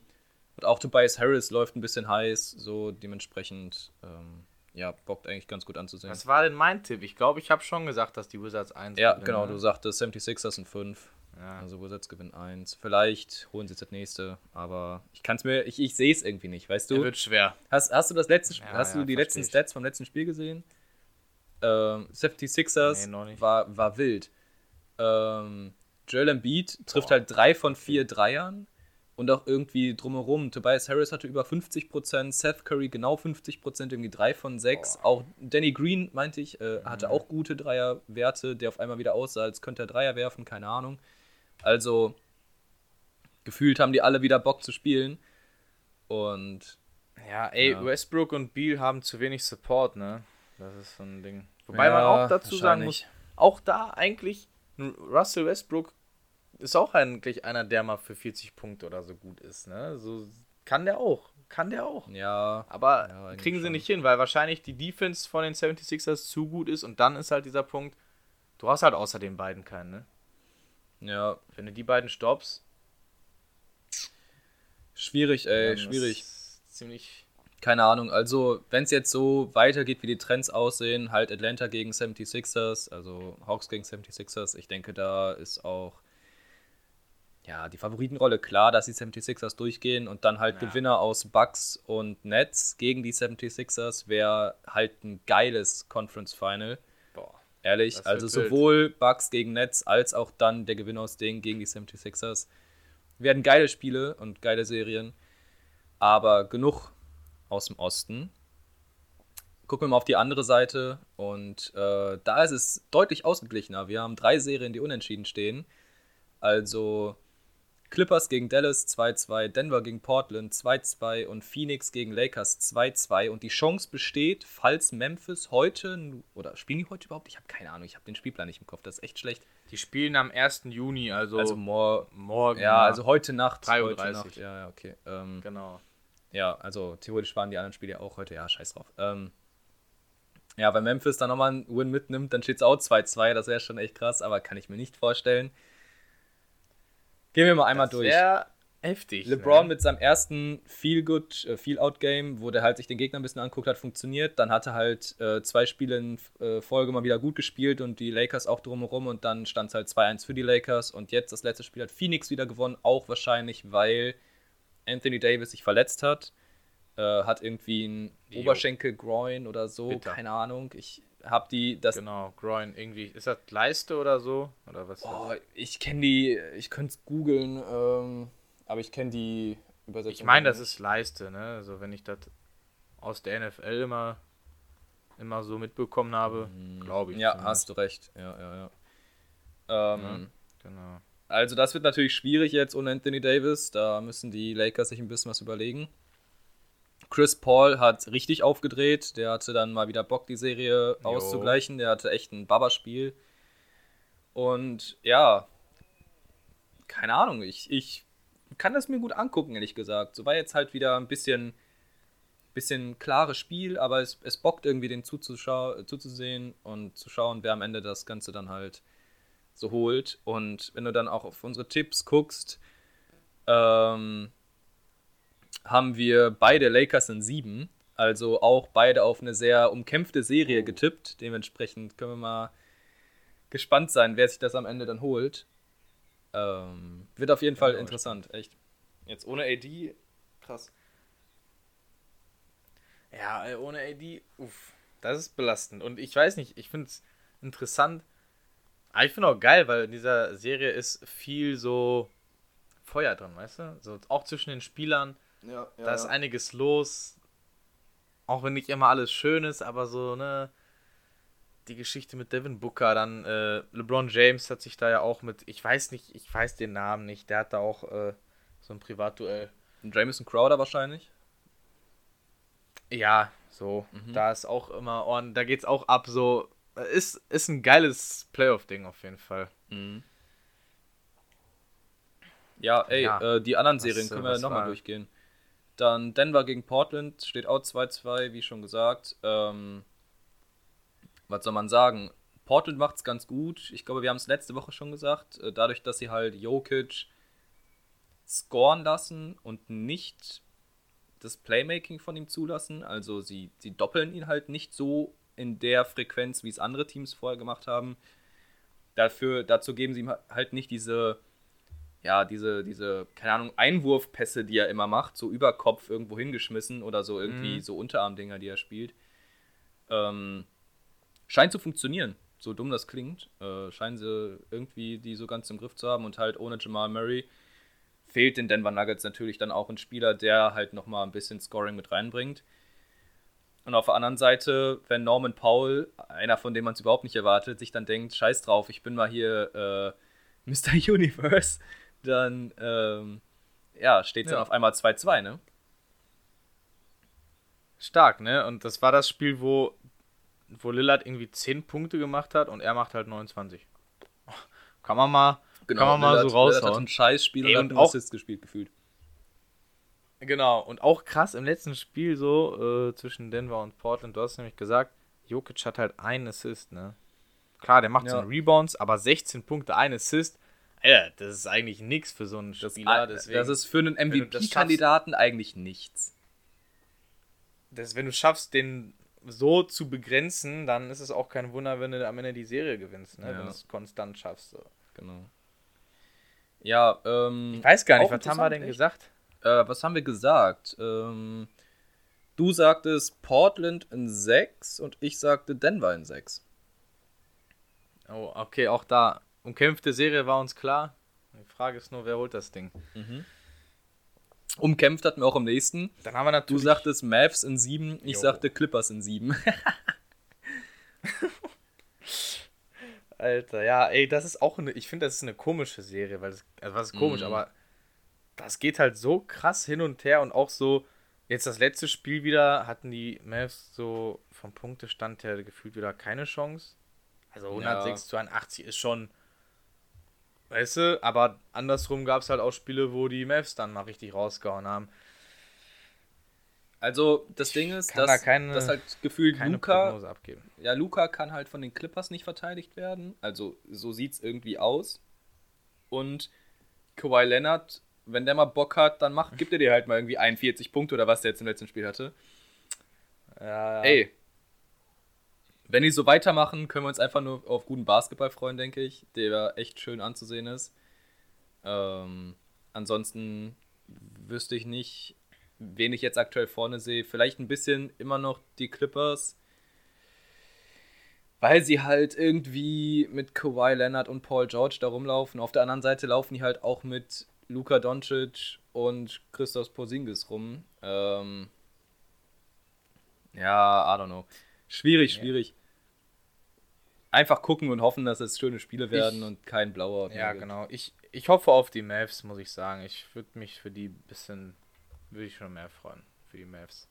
Und auch Tobias Harris läuft ein bisschen heiß, so dementsprechend, ähm, ja, bockt eigentlich ganz gut anzusehen. Was war denn mein Tipp? Ich glaube, ich habe schon gesagt, dass die Wizards 1 ja, gewinnen, genau, ne? du sagtest 76ers sind 5. Ja. Also Wizards gewinnen 1. Vielleicht holen sie jetzt das nächste, aber ich kann es mir, ich, ich sehe es irgendwie nicht, weißt Der du? wird schwer. Hast, hast du das letzte Ja, hast du ja, die versteh letzten ich. Stats vom letzten Spiel gesehen? Ähm, 76ers Nee. War, war wild. Ähm, Joel Embiid trifft halt drei von vier Dreiern und auch irgendwie drumherum. Tobias Harris hatte über 50%, Seth Curry genau 50%, irgendwie drei von sechs. Auch Danny Green, meinte ich, äh, hatte auch gute Dreierwerte, der auf einmal wieder aussah, als könnte er Dreier werfen, keine Ahnung. Also gefühlt haben die alle wieder Bock zu spielen. Und Ja, ey, Ja. Westbrook und Beal haben zu wenig Support, ne? Das ist so ein Ding. Wobei Ja, man auch dazu sagen muss, auch da eigentlich, Russell Westbrook ist auch eigentlich einer, der mal für 40 Punkte oder so gut ist, ne? So kann der auch. Kann der auch. ja, Aber Ja, kriegen sie schon. nicht hin, weil wahrscheinlich die Defense von den 76ers zu gut ist und dann ist halt dieser Punkt, du hast halt außer den beiden keinen, ne? ja, Wenn du die beiden stoppst, schwierig, ey, schwierig. ziemlich Keine Ahnung, also wenn es jetzt so weitergeht, wie die Trends aussehen, halt Atlanta gegen 76ers, also Hawks gegen 76ers, ich denke, da ist auch ja, die Favoritenrolle klar, dass die 76ers durchgehen und dann halt Ja. Gewinner aus Bucks und Nets gegen die 76ers wäre halt ein geiles Conference Final, boah. ehrlich. Also wild. sowohl Bucks gegen Nets als auch dann der Gewinner aus denen gegen die 76ers. Werden geile Spiele und geile Serien, aber genug aus dem Osten. Gucken wir mal auf die andere Seite und äh, da ist es deutlich ausgeglichener. Wir haben drei Serien, die unentschieden stehen. Also Clippers gegen Dallas 2-2, Denver gegen Portland 2-2 und Phoenix gegen Lakers 2-2. Und die Chance besteht, falls Memphis heute, oder spielen die heute überhaupt? Ich habe keine Ahnung, ich habe den Spielplan nicht im Kopf, das ist echt schlecht. Die spielen am 1. Juni, also, Also mor morgen. ja, also heute Nacht. 3:30 Heute Nacht, ja, ja, okay. Ähm, genau. ja, also theoretisch waren die anderen Spiele ja auch heute, ja, scheiß drauf. Ähm, ja, wenn Memphis dann nochmal einen Win mitnimmt, dann steht es auch 2-2, das wäre schon echt krass, aber kann ich mir nicht vorstellen. Gehen wir mal einmal durch. Sehr heftig. LeBron ne? mit seinem ersten Feel-Good, äh, Feel-Out-Game, wo der halt sich den Gegner ein bisschen anguckt hat, funktioniert. Dann hat er halt äh, zwei Spiele in äh, Folge mal wieder gut gespielt und die Lakers auch drumherum und dann stand es halt 2-1 für die Lakers und jetzt das letzte Spiel hat Phoenix wieder gewonnen, auch wahrscheinlich, weil Anthony Davis sich verletzt hat. Äh, hat irgendwie Jo. Oberschenkel, Groin oder so, Bitter. keine Ahnung. Ich habe die, das Genau, Groin irgendwie. Ist das Leiste oder so? Oder was? Oh, ich kenne die, ich könnte es googeln, ähm, aber ich kenne die Übersetzung. Ich meine, das ist Leiste, ne? Also wenn ich das aus der NFL immer, immer so mitbekommen habe, glaube ich. Ja, zumindest. hast du recht. Ja, ja, ja. Ähm, Ja. Genau. Also, das wird natürlich schwierig jetzt ohne Anthony Davis. Da müssen die Lakers sich ein bisschen was überlegen. Chris Paul hat richtig aufgedreht. Der hatte dann mal wieder Bock, die Serie Jo. auszugleichen. Der hatte echt ein Baba-Spiel. Und ja, keine Ahnung. Ich, ich kann das mir gut angucken, ehrlich gesagt. So war jetzt halt wieder ein bisschen, bisschen klares Spiel, aber es, es bockt irgendwie, den zuzusehen und zu schauen, wer am Ende das Ganze dann halt so holt. Und wenn du dann auch auf unsere Tipps guckst, ähm, haben wir beide Lakers in sieben. Also auch beide auf eine sehr umkämpfte Serie getippt. Dementsprechend können wir mal gespannt sein, wer sich das am Ende dann holt. Ähm, wird auf jeden Fall aber interessant, echt. Jetzt ohne AD, krass. Ja, ohne AD, uff, das ist belastend. Und ich weiß nicht, ich finde es interessant. Aber ich finde auch geil, weil in dieser Serie ist viel so Feuer drin, weißt du? So, auch zwischen den Spielern, Ja, da ist einiges los. Auch wenn nicht immer alles schön ist, aber so, ne? Die Geschichte mit Devin Booker, dann äh, LeBron James hat sich da ja auch mit, ich weiß nicht, ich weiß den Namen nicht, der hat da auch äh, so ein Privatduell. Jamison Crowder wahrscheinlich. Ja, so. Mhm. Da ist auch immer ordentlich, da geht's auch ab, so. Ist, ist ein geiles Playoff-Ding auf jeden Fall. Ja, ey, Ja. Äh, die anderen Was, Serien äh, können wir was nochmal durchgehen. Dann Denver gegen Portland steht auch 2-2, wie schon gesagt. Ähm, was soll man sagen? Portland macht es ganz gut. Ich glaube, wir haben es letzte Woche schon gesagt. Äh, dadurch, dass sie halt Jokic scoren lassen und nicht das Playmaking von ihm zulassen. Also sie, sie doppeln ihn halt nicht so in der Frequenz, wie es andere Teams vorher gemacht haben. Dafür, dazu geben sie ihm halt nicht diese, ja, diese, diese, keine Ahnung, Einwurfpässe, die er immer macht, so über Kopf irgendwo hingeschmissen oder so irgendwie Mhm. so Unterarmdinger, die er spielt. Ähm, scheint zu funktionieren. So dumm das klingt, äh, scheinen sie irgendwie die so ganz im Griff zu haben und halt ohne Jamal Murray fehlt den Denver Nuggets natürlich dann auch ein Spieler, der halt nochmal ein bisschen Scoring mit reinbringt. Und auf der anderen Seite, wenn Norman Powell, einer von dem man es überhaupt nicht erwartet, sich dann denkt, scheiß drauf, ich bin mal hier äh, <laughs> Mr. Universe, dann ähm, ja, steht es dann Ja. auf einmal 2-2, ne? Stark, ne? Und das war das Spiel, wo, wo Lillard irgendwie 10 Punkte gemacht hat und er macht halt 29. Kann man mal, kann man mal so Lillard- Lillard hat raushauen. ein Scheißspiel Ey, und und auch- Assists gespielt, gefühlt. Genau, und auch krass im letzten Spiel so äh, zwischen Denver und Portland, du hast nämlich gesagt, Jokic hat halt einen Assist, ne? Klar, der macht so Ja. einen Rebounds, aber 16 Punkte, ein Assist, Alter, das ist eigentlich nichts für so einen Das, Spieler. das deswegen, ist für einen das MVP-Kandidaten eigentlich nichts. das, wenn du schaffst, den so zu begrenzen, dann ist es auch kein Wunder, wenn du am Ende die Serie gewinnst, ne? Ja. wenn du es konstant schaffst. So. Genau. Ja, ähm. Ich weiß gar nicht, was haben wir denn echt. gesagt? Äh, was haben wir gesagt? Ähm, du sagtest Portland in 6 und ich sagte Denver in 6. Oh, okay, auch da. Umkämpfte Serie war uns klar. Die Frage ist nur, wer holt das Ding? Umkämpft hatten wir auch am nächsten. Dann haben wir Du natürlich. sagtest Mavs in 7, ich Jo. sagte Clippers in 7. <laughs> Alter, ja, ey, das ist auch eine. Ich finde, das ist eine komische Serie, weil das. Also, was ist komisch, Mhm. aber das geht halt so krass hin und her und auch so. Jetzt das letzte Spiel wieder hatten die Mavs so vom Punktestand her gefühlt wieder keine Chance. Also 106 zu 81 ist schon. Weißt du, aber andersrum gab es halt auch Spiele, wo die Mavs dann mal richtig rausgehauen haben. Also, das Ding ist, kann dass, da keine- dass halt gefühlt Luca. Ja, Luca kann halt von den Clippers nicht verteidigt werden. Also, so sieht's irgendwie aus. Und Kawhi Leonard, wenn der mal Bock hat, dann macht, gibt er dir halt mal irgendwie 41 Punkte oder was der jetzt im letzten Spiel hatte. Ja, Ey, wenn die so weitermachen, können wir uns einfach nur auf guten Basketball freuen, denke ich, der echt schön anzusehen ist. Ähm, ansonsten wüsste ich nicht, wen ich jetzt aktuell vorne sehe. Vielleicht ein bisschen immer noch die Clippers, weil sie halt irgendwie mit Kawhi Leonard und Paul George da rumlaufen. Auf der anderen Seite laufen die halt auch mit Luka Doncic und Christos Porzingis rum. Ähm, ja, I don't know. Schwierig, schwierig. Einfach gucken und hoffen, dass es schöne Spiele werden Ich- und kein blauer. Ja, genau. Ich, ich hoffe auf die Mavs, muss ich sagen. Ich würde mich für die ein bisschen, würde ich schon mehr freuen, für die Mavs.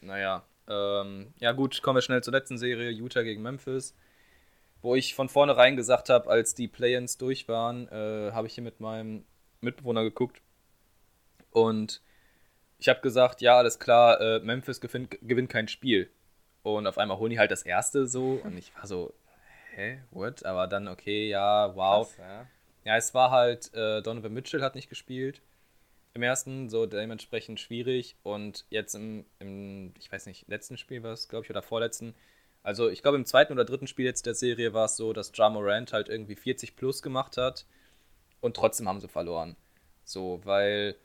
Naja, ähm, ja gut, kommen wir schnell zur letzten Serie, Utah gegen Memphis. Wo ich von vornherein gesagt habe, als die Play-ins durch waren, äh, habe ich hier mit meinem Mitbewohner geguckt. Und ich habe gesagt, ja, alles klar, äh, Memphis gewinnt, gewinnt kein Spiel. Und auf einmal holen die halt das erste so. Und ich war so, hä, what? Aber dann, okay, ja, wow. Krass, ja. Ja, es war halt, äh, Donovan Mitchell hat nicht gespielt. Im ersten, so dementsprechend schwierig. Und jetzt im, im ich weiß nicht, letzten Spiel war es, glaube ich, oder vorletzten. Also ich glaube im zweiten oder dritten Spiel jetzt der Serie war es so, dass Ja Morant halt irgendwie 40 plus gemacht hat. Und trotzdem haben sie verloren. So, weil,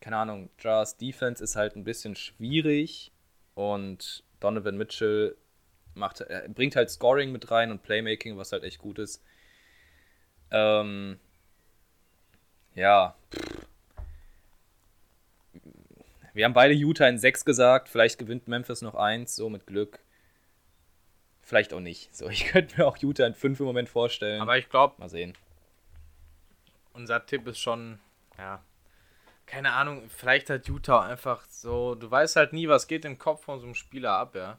keine Ahnung, Ja's Defense ist halt ein bisschen schwierig. Und Donovan Mitchell macht, er bringt halt Scoring mit rein und Playmaking, was halt echt gut ist. Ähm, ja. Wir haben beide Utah in 6 gesagt. Vielleicht gewinnt Memphis noch 1, so mit Glück. Vielleicht auch nicht. So, <laughs> ich könnte mir auch Utah in 5 im Moment vorstellen. Aber ich glaube, Mal sehen. unser Tipp ist schon, ja, keine Ahnung, vielleicht hat Utah einfach so, du weißt halt nie, was geht im Kopf von so einem Spieler ab, ja.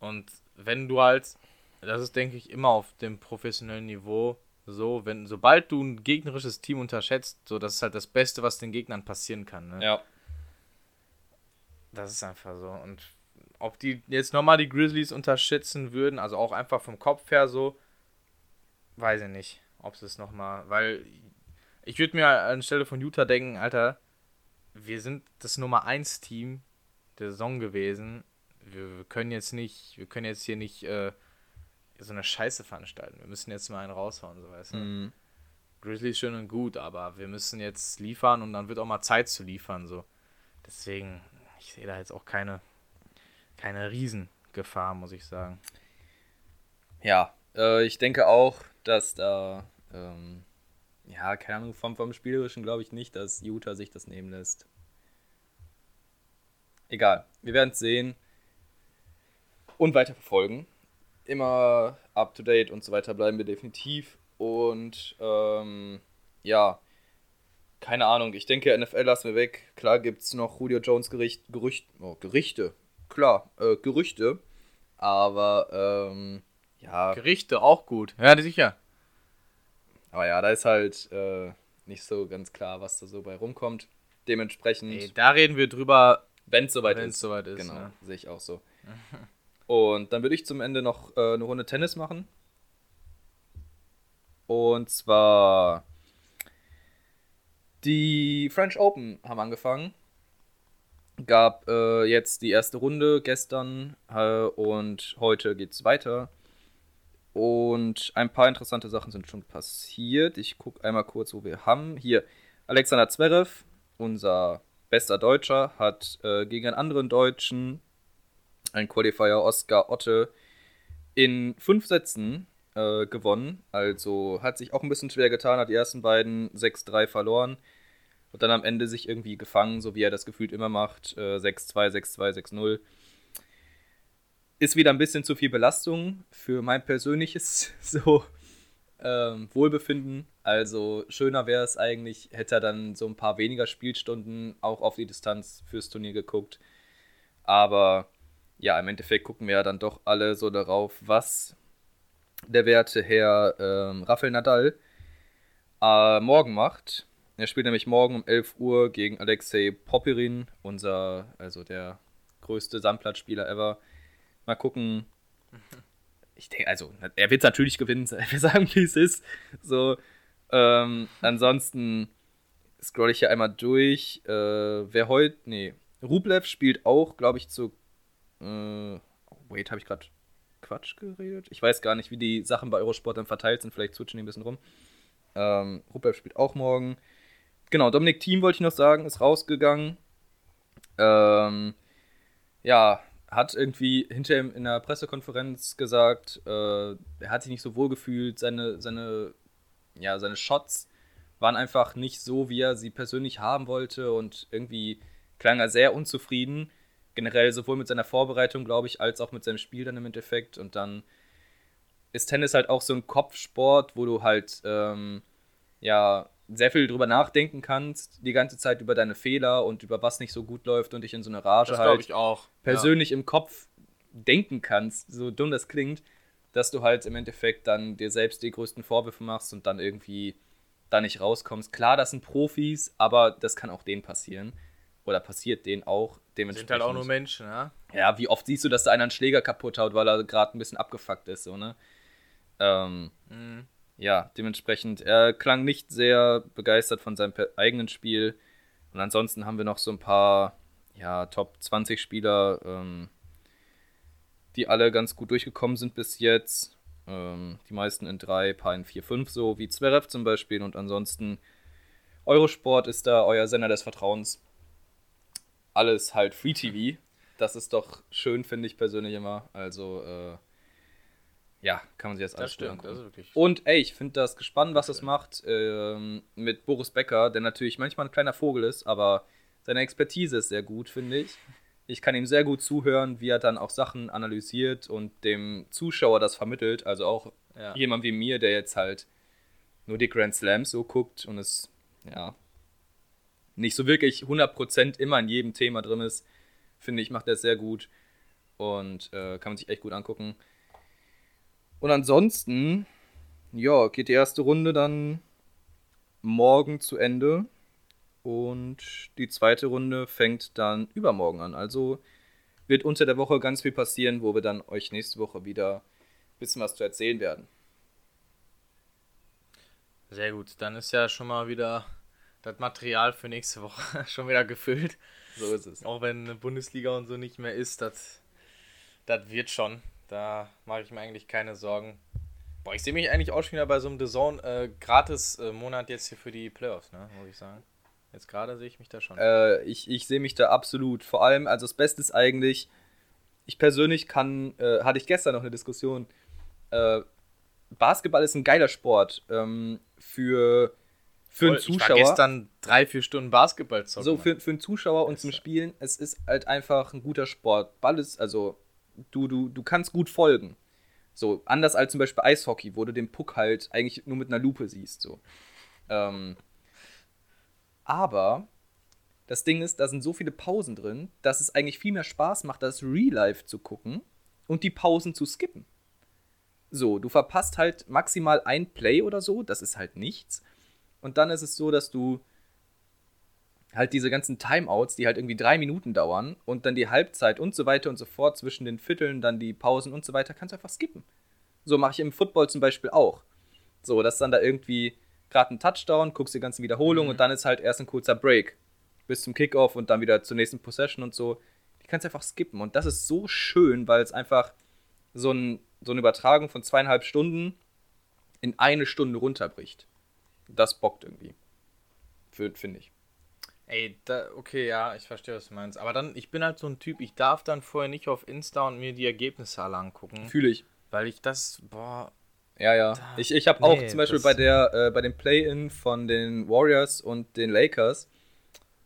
Und wenn du halt, das ist, denke ich, immer auf dem professionellen Niveau so, wenn, sobald du ein gegnerisches Team unterschätzt, so, das ist halt das Beste, was den Gegnern passieren kann, ne? Ja. Das ist einfach so. Und ob die jetzt nochmal die Grizzlies unterschätzen würden, also auch einfach vom Kopf her so, weiß ich nicht, ob sie es nochmal, weil ich würde mir anstelle von Utah denken, Alter, wir sind das Nummer 1 Team der Saison gewesen. Wir, wir, können jetzt nicht, wir können jetzt hier nicht äh, so eine Scheiße veranstalten. Wir müssen jetzt mal einen raushauen, so weißt du. Mm. Grizzlies schön und gut, aber wir müssen jetzt liefern und dann wird auch mal Zeit zu liefern, so. Deswegen, ich sehe da jetzt auch keine, keine Riesengefahr, muss ich sagen. Ja, äh, ich denke auch, dass da, ähm, ja, keine Ahnung, vom, vom Spielerischen glaube ich nicht, dass Utah sich das nehmen lässt. Egal, wir werden es sehen und weiter verfolgen. Immer up to date und so weiter bleiben wir definitiv. Und ähm, ja, keine Ahnung, ich denke, NFL lassen wir weg. Klar gibt es noch Julio Jones Gericht, Gerücht, oh, Gerichte. Klar, äh, Gerüchte. Aber ähm, ja. Gerichte auch gut. Ja, sicher. Aber ja, da ist halt äh, nicht so ganz klar, was da so bei rumkommt. Dementsprechend. Nee, da reden wir drüber, wenn es soweit ist. soweit ist. Genau, ne? sehe ich auch so. <laughs> Und dann würde ich zum Ende noch äh, eine Runde Tennis machen. Und zwar die French Open haben angefangen. Gab äh, jetzt die erste Runde gestern äh, und heute geht es weiter. Und ein paar interessante Sachen sind schon passiert. Ich gucke einmal kurz, wo wir haben. Hier, Alexander Zverev, unser bester Deutscher, hat äh, gegen einen anderen Deutschen, ein Qualifier Oscar Otte, in fünf Sätzen äh, gewonnen. Also hat sich auch ein bisschen schwer getan, hat die ersten beiden 6-3 verloren. Und dann am Ende sich irgendwie gefangen, so wie er das gefühlt immer macht. Äh, 6-2, 6-2, 6-0 ist wieder ein bisschen zu viel Belastung für mein persönliches <laughs> so ähm, Wohlbefinden. Also schöner wäre es eigentlich, hätte er dann so ein paar weniger Spielstunden auch auf die Distanz fürs Turnier geguckt. Aber ja, im Endeffekt gucken wir ja dann doch alle so darauf, was der werte Herr ähm, Rafael Nadal äh, morgen macht. Er spielt nämlich morgen um 11 Uhr gegen Alexei Popirin, unser, also der größte Sandplatzspieler ever. Mal gucken. Ich denke, also, er wird es natürlich gewinnen. <laughs> Wir sagen, wie es ist. So, ähm, ansonsten scroll ich hier einmal durch. Äh, wer heute, nee, Rublev spielt auch, glaube ich, zu. Äh, wait, habe ich gerade Quatsch geredet? Ich weiß gar nicht, wie die Sachen bei Eurosport dann verteilt sind. Vielleicht switchen die ein bisschen rum. Ähm, Rublev spielt auch morgen. Genau, Dominik Thiem wollte ich noch sagen, ist rausgegangen. Ähm, ja, hat irgendwie hinterher in der Pressekonferenz gesagt, äh, er hat sich nicht so wohl gefühlt, seine, seine, ja, seine Shots waren einfach nicht so, wie er sie persönlich haben wollte und irgendwie klang er sehr unzufrieden. Generell sowohl mit seiner Vorbereitung, glaube ich, als auch mit seinem Spiel dann im Endeffekt. Und dann ist Tennis halt auch so ein Kopfsport, wo du halt ähm, ja sehr viel drüber nachdenken kannst, die ganze Zeit über deine Fehler und über was nicht so gut läuft und dich in so eine Rage das halt ich auch. persönlich ja. im Kopf denken kannst, so dumm das klingt, dass du halt im Endeffekt dann dir selbst die größten Vorwürfe machst und dann irgendwie da nicht rauskommst. Klar, das sind Profis, aber das kann auch denen passieren. Oder passiert denen auch dementsprechend. Sind halt auch nur Menschen, ja? Ja, wie oft siehst du, dass da einer einen Schläger kaputt haut, weil er gerade ein bisschen abgefuckt ist, so, ne? Ähm, mhm ja, dementsprechend, er klang nicht sehr begeistert von seinem eigenen Spiel. Und ansonsten haben wir noch so ein paar, ja, Top 20 Spieler, ähm, die alle ganz gut durchgekommen sind bis jetzt. Ähm, die meisten in 3, paar in 4, 5, so wie Zverev zum Beispiel. Und ansonsten, Eurosport ist da euer Sender des Vertrauens. Alles halt Free TV. Das ist doch schön, finde ich persönlich immer. Also, äh, ja, kann man sich jetzt alles stimmt, das ist wirklich Und ey, ich finde das gespannt, was es macht ähm, mit Boris Becker, der natürlich manchmal ein kleiner Vogel ist, aber seine Expertise ist sehr gut, finde ich. Ich kann ihm sehr gut zuhören, wie er dann auch Sachen analysiert und dem Zuschauer das vermittelt. Also auch ja. jemand wie mir, der jetzt halt nur die Grand Slams so guckt und es, ja, nicht so wirklich 100% immer in jedem Thema drin ist, finde ich, macht er sehr gut und äh, kann man sich echt gut angucken. Und ansonsten, ja, geht die erste Runde dann morgen zu Ende. Und die zweite Runde fängt dann übermorgen an. Also wird unter der Woche ganz viel passieren, wo wir dann euch nächste Woche wieder ein bisschen was zu erzählen werden. Sehr gut, dann ist ja schon mal wieder das Material für nächste Woche <laughs> schon wieder gefüllt. So ist es. Auch wenn Bundesliga und so nicht mehr ist, das wird schon. Da mache ich mir eigentlich keine Sorgen. Boah, ich sehe mich eigentlich auch schon wieder bei so einem The Zone äh, Gratis-Monat jetzt hier für die Playoffs, ne, muss ich sagen. Jetzt gerade sehe ich mich da schon. Äh, ich ich sehe mich da absolut. Vor allem, also das Beste ist eigentlich, ich persönlich kann, äh, hatte ich gestern noch eine Diskussion, äh, Basketball ist ein geiler Sport ähm, für, für einen Zuschauer. Ich war gestern drei, vier Stunden Basketball zocken. So, für, für einen Zuschauer und zum Spielen, es ist halt einfach ein guter Sport. Ball ist, also, du, du, du kannst gut folgen. So, anders als zum Beispiel Eishockey, wo du den Puck halt eigentlich nur mit einer Lupe siehst. So. Ähm, aber das Ding ist, da sind so viele Pausen drin, dass es eigentlich viel mehr Spaß macht, das Real Life zu gucken und die Pausen zu skippen. So, du verpasst halt maximal ein Play oder so, das ist halt nichts. Und dann ist es so, dass du halt diese ganzen Timeouts, die halt irgendwie drei Minuten dauern und dann die Halbzeit und so weiter und so fort zwischen den Vierteln, dann die Pausen und so weiter, kannst du einfach skippen. So mache ich im Football zum Beispiel auch. So, dass dann da irgendwie gerade ein Touchdown, guckst die ganzen Wiederholungen mhm. und dann ist halt erst ein kurzer Break bis zum Kickoff und dann wieder zur nächsten Possession und so. Die kannst du einfach skippen und das ist so schön, weil es einfach so, ein, so eine Übertragung von zweieinhalb Stunden in eine Stunde runterbricht. Das bockt irgendwie. Finde ich. Ey, da, okay, ja, ich verstehe, was du meinst. Aber dann, ich bin halt so ein Typ, ich darf dann vorher nicht auf Insta und mir die Ergebnisse alle angucken. Fühle ich. Weil ich das, boah, ja, ja. Ich, ich habe nee, auch zum Beispiel bei, der, äh, bei dem Play-In von den Warriors und den Lakers,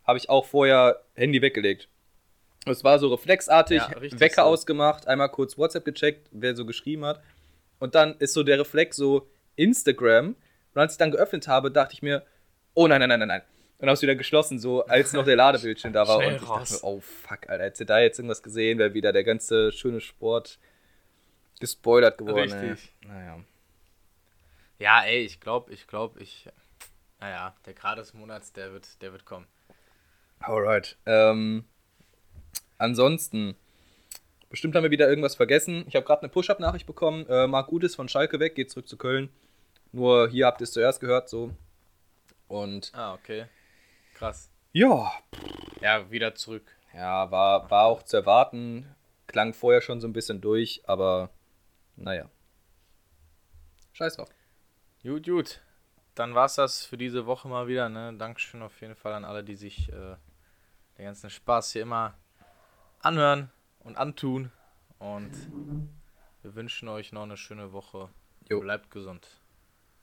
habe ich auch vorher Handy weggelegt. Es war so reflexartig, ja, Wecker so. ausgemacht, einmal kurz WhatsApp gecheckt, wer so geschrieben hat. Und dann ist so der Reflex so Instagram. Und als ich dann geöffnet habe, dachte ich mir, oh nein, nein, nein, nein, nein. Und habe es wieder geschlossen, so als noch der Ladebildschirm da war. und ich raus. dachte mir, oh fuck, Alter, hätte da jetzt irgendwas gesehen, wäre wieder der ganze schöne Sport gespoilert geworden. Richtig. Ey. Naja. Ja, ey, ich glaube, ich glaube, ich. Naja, der Grad des Monats, der wird, der wird kommen. Alright. Ähm, ansonsten, bestimmt haben wir wieder irgendwas vergessen. Ich habe gerade eine Push-Up-Nachricht bekommen. Äh, Marc Gutes von Schalke weg, geht zurück zu Köln. Nur hier habt ihr es zuerst gehört, so. Und. Ah, okay. Krass. Ja. Ja, wieder zurück. Ja, war, war auch zu erwarten. Klang vorher schon so ein bisschen durch, aber naja. Scheiß drauf. Gut, gut. Dann war's das für diese Woche mal wieder. Ne? Dankeschön auf jeden Fall an alle, die sich äh, den ganzen Spaß hier immer anhören und antun. Und wir wünschen euch noch eine schöne Woche. Jo. Bleibt gesund.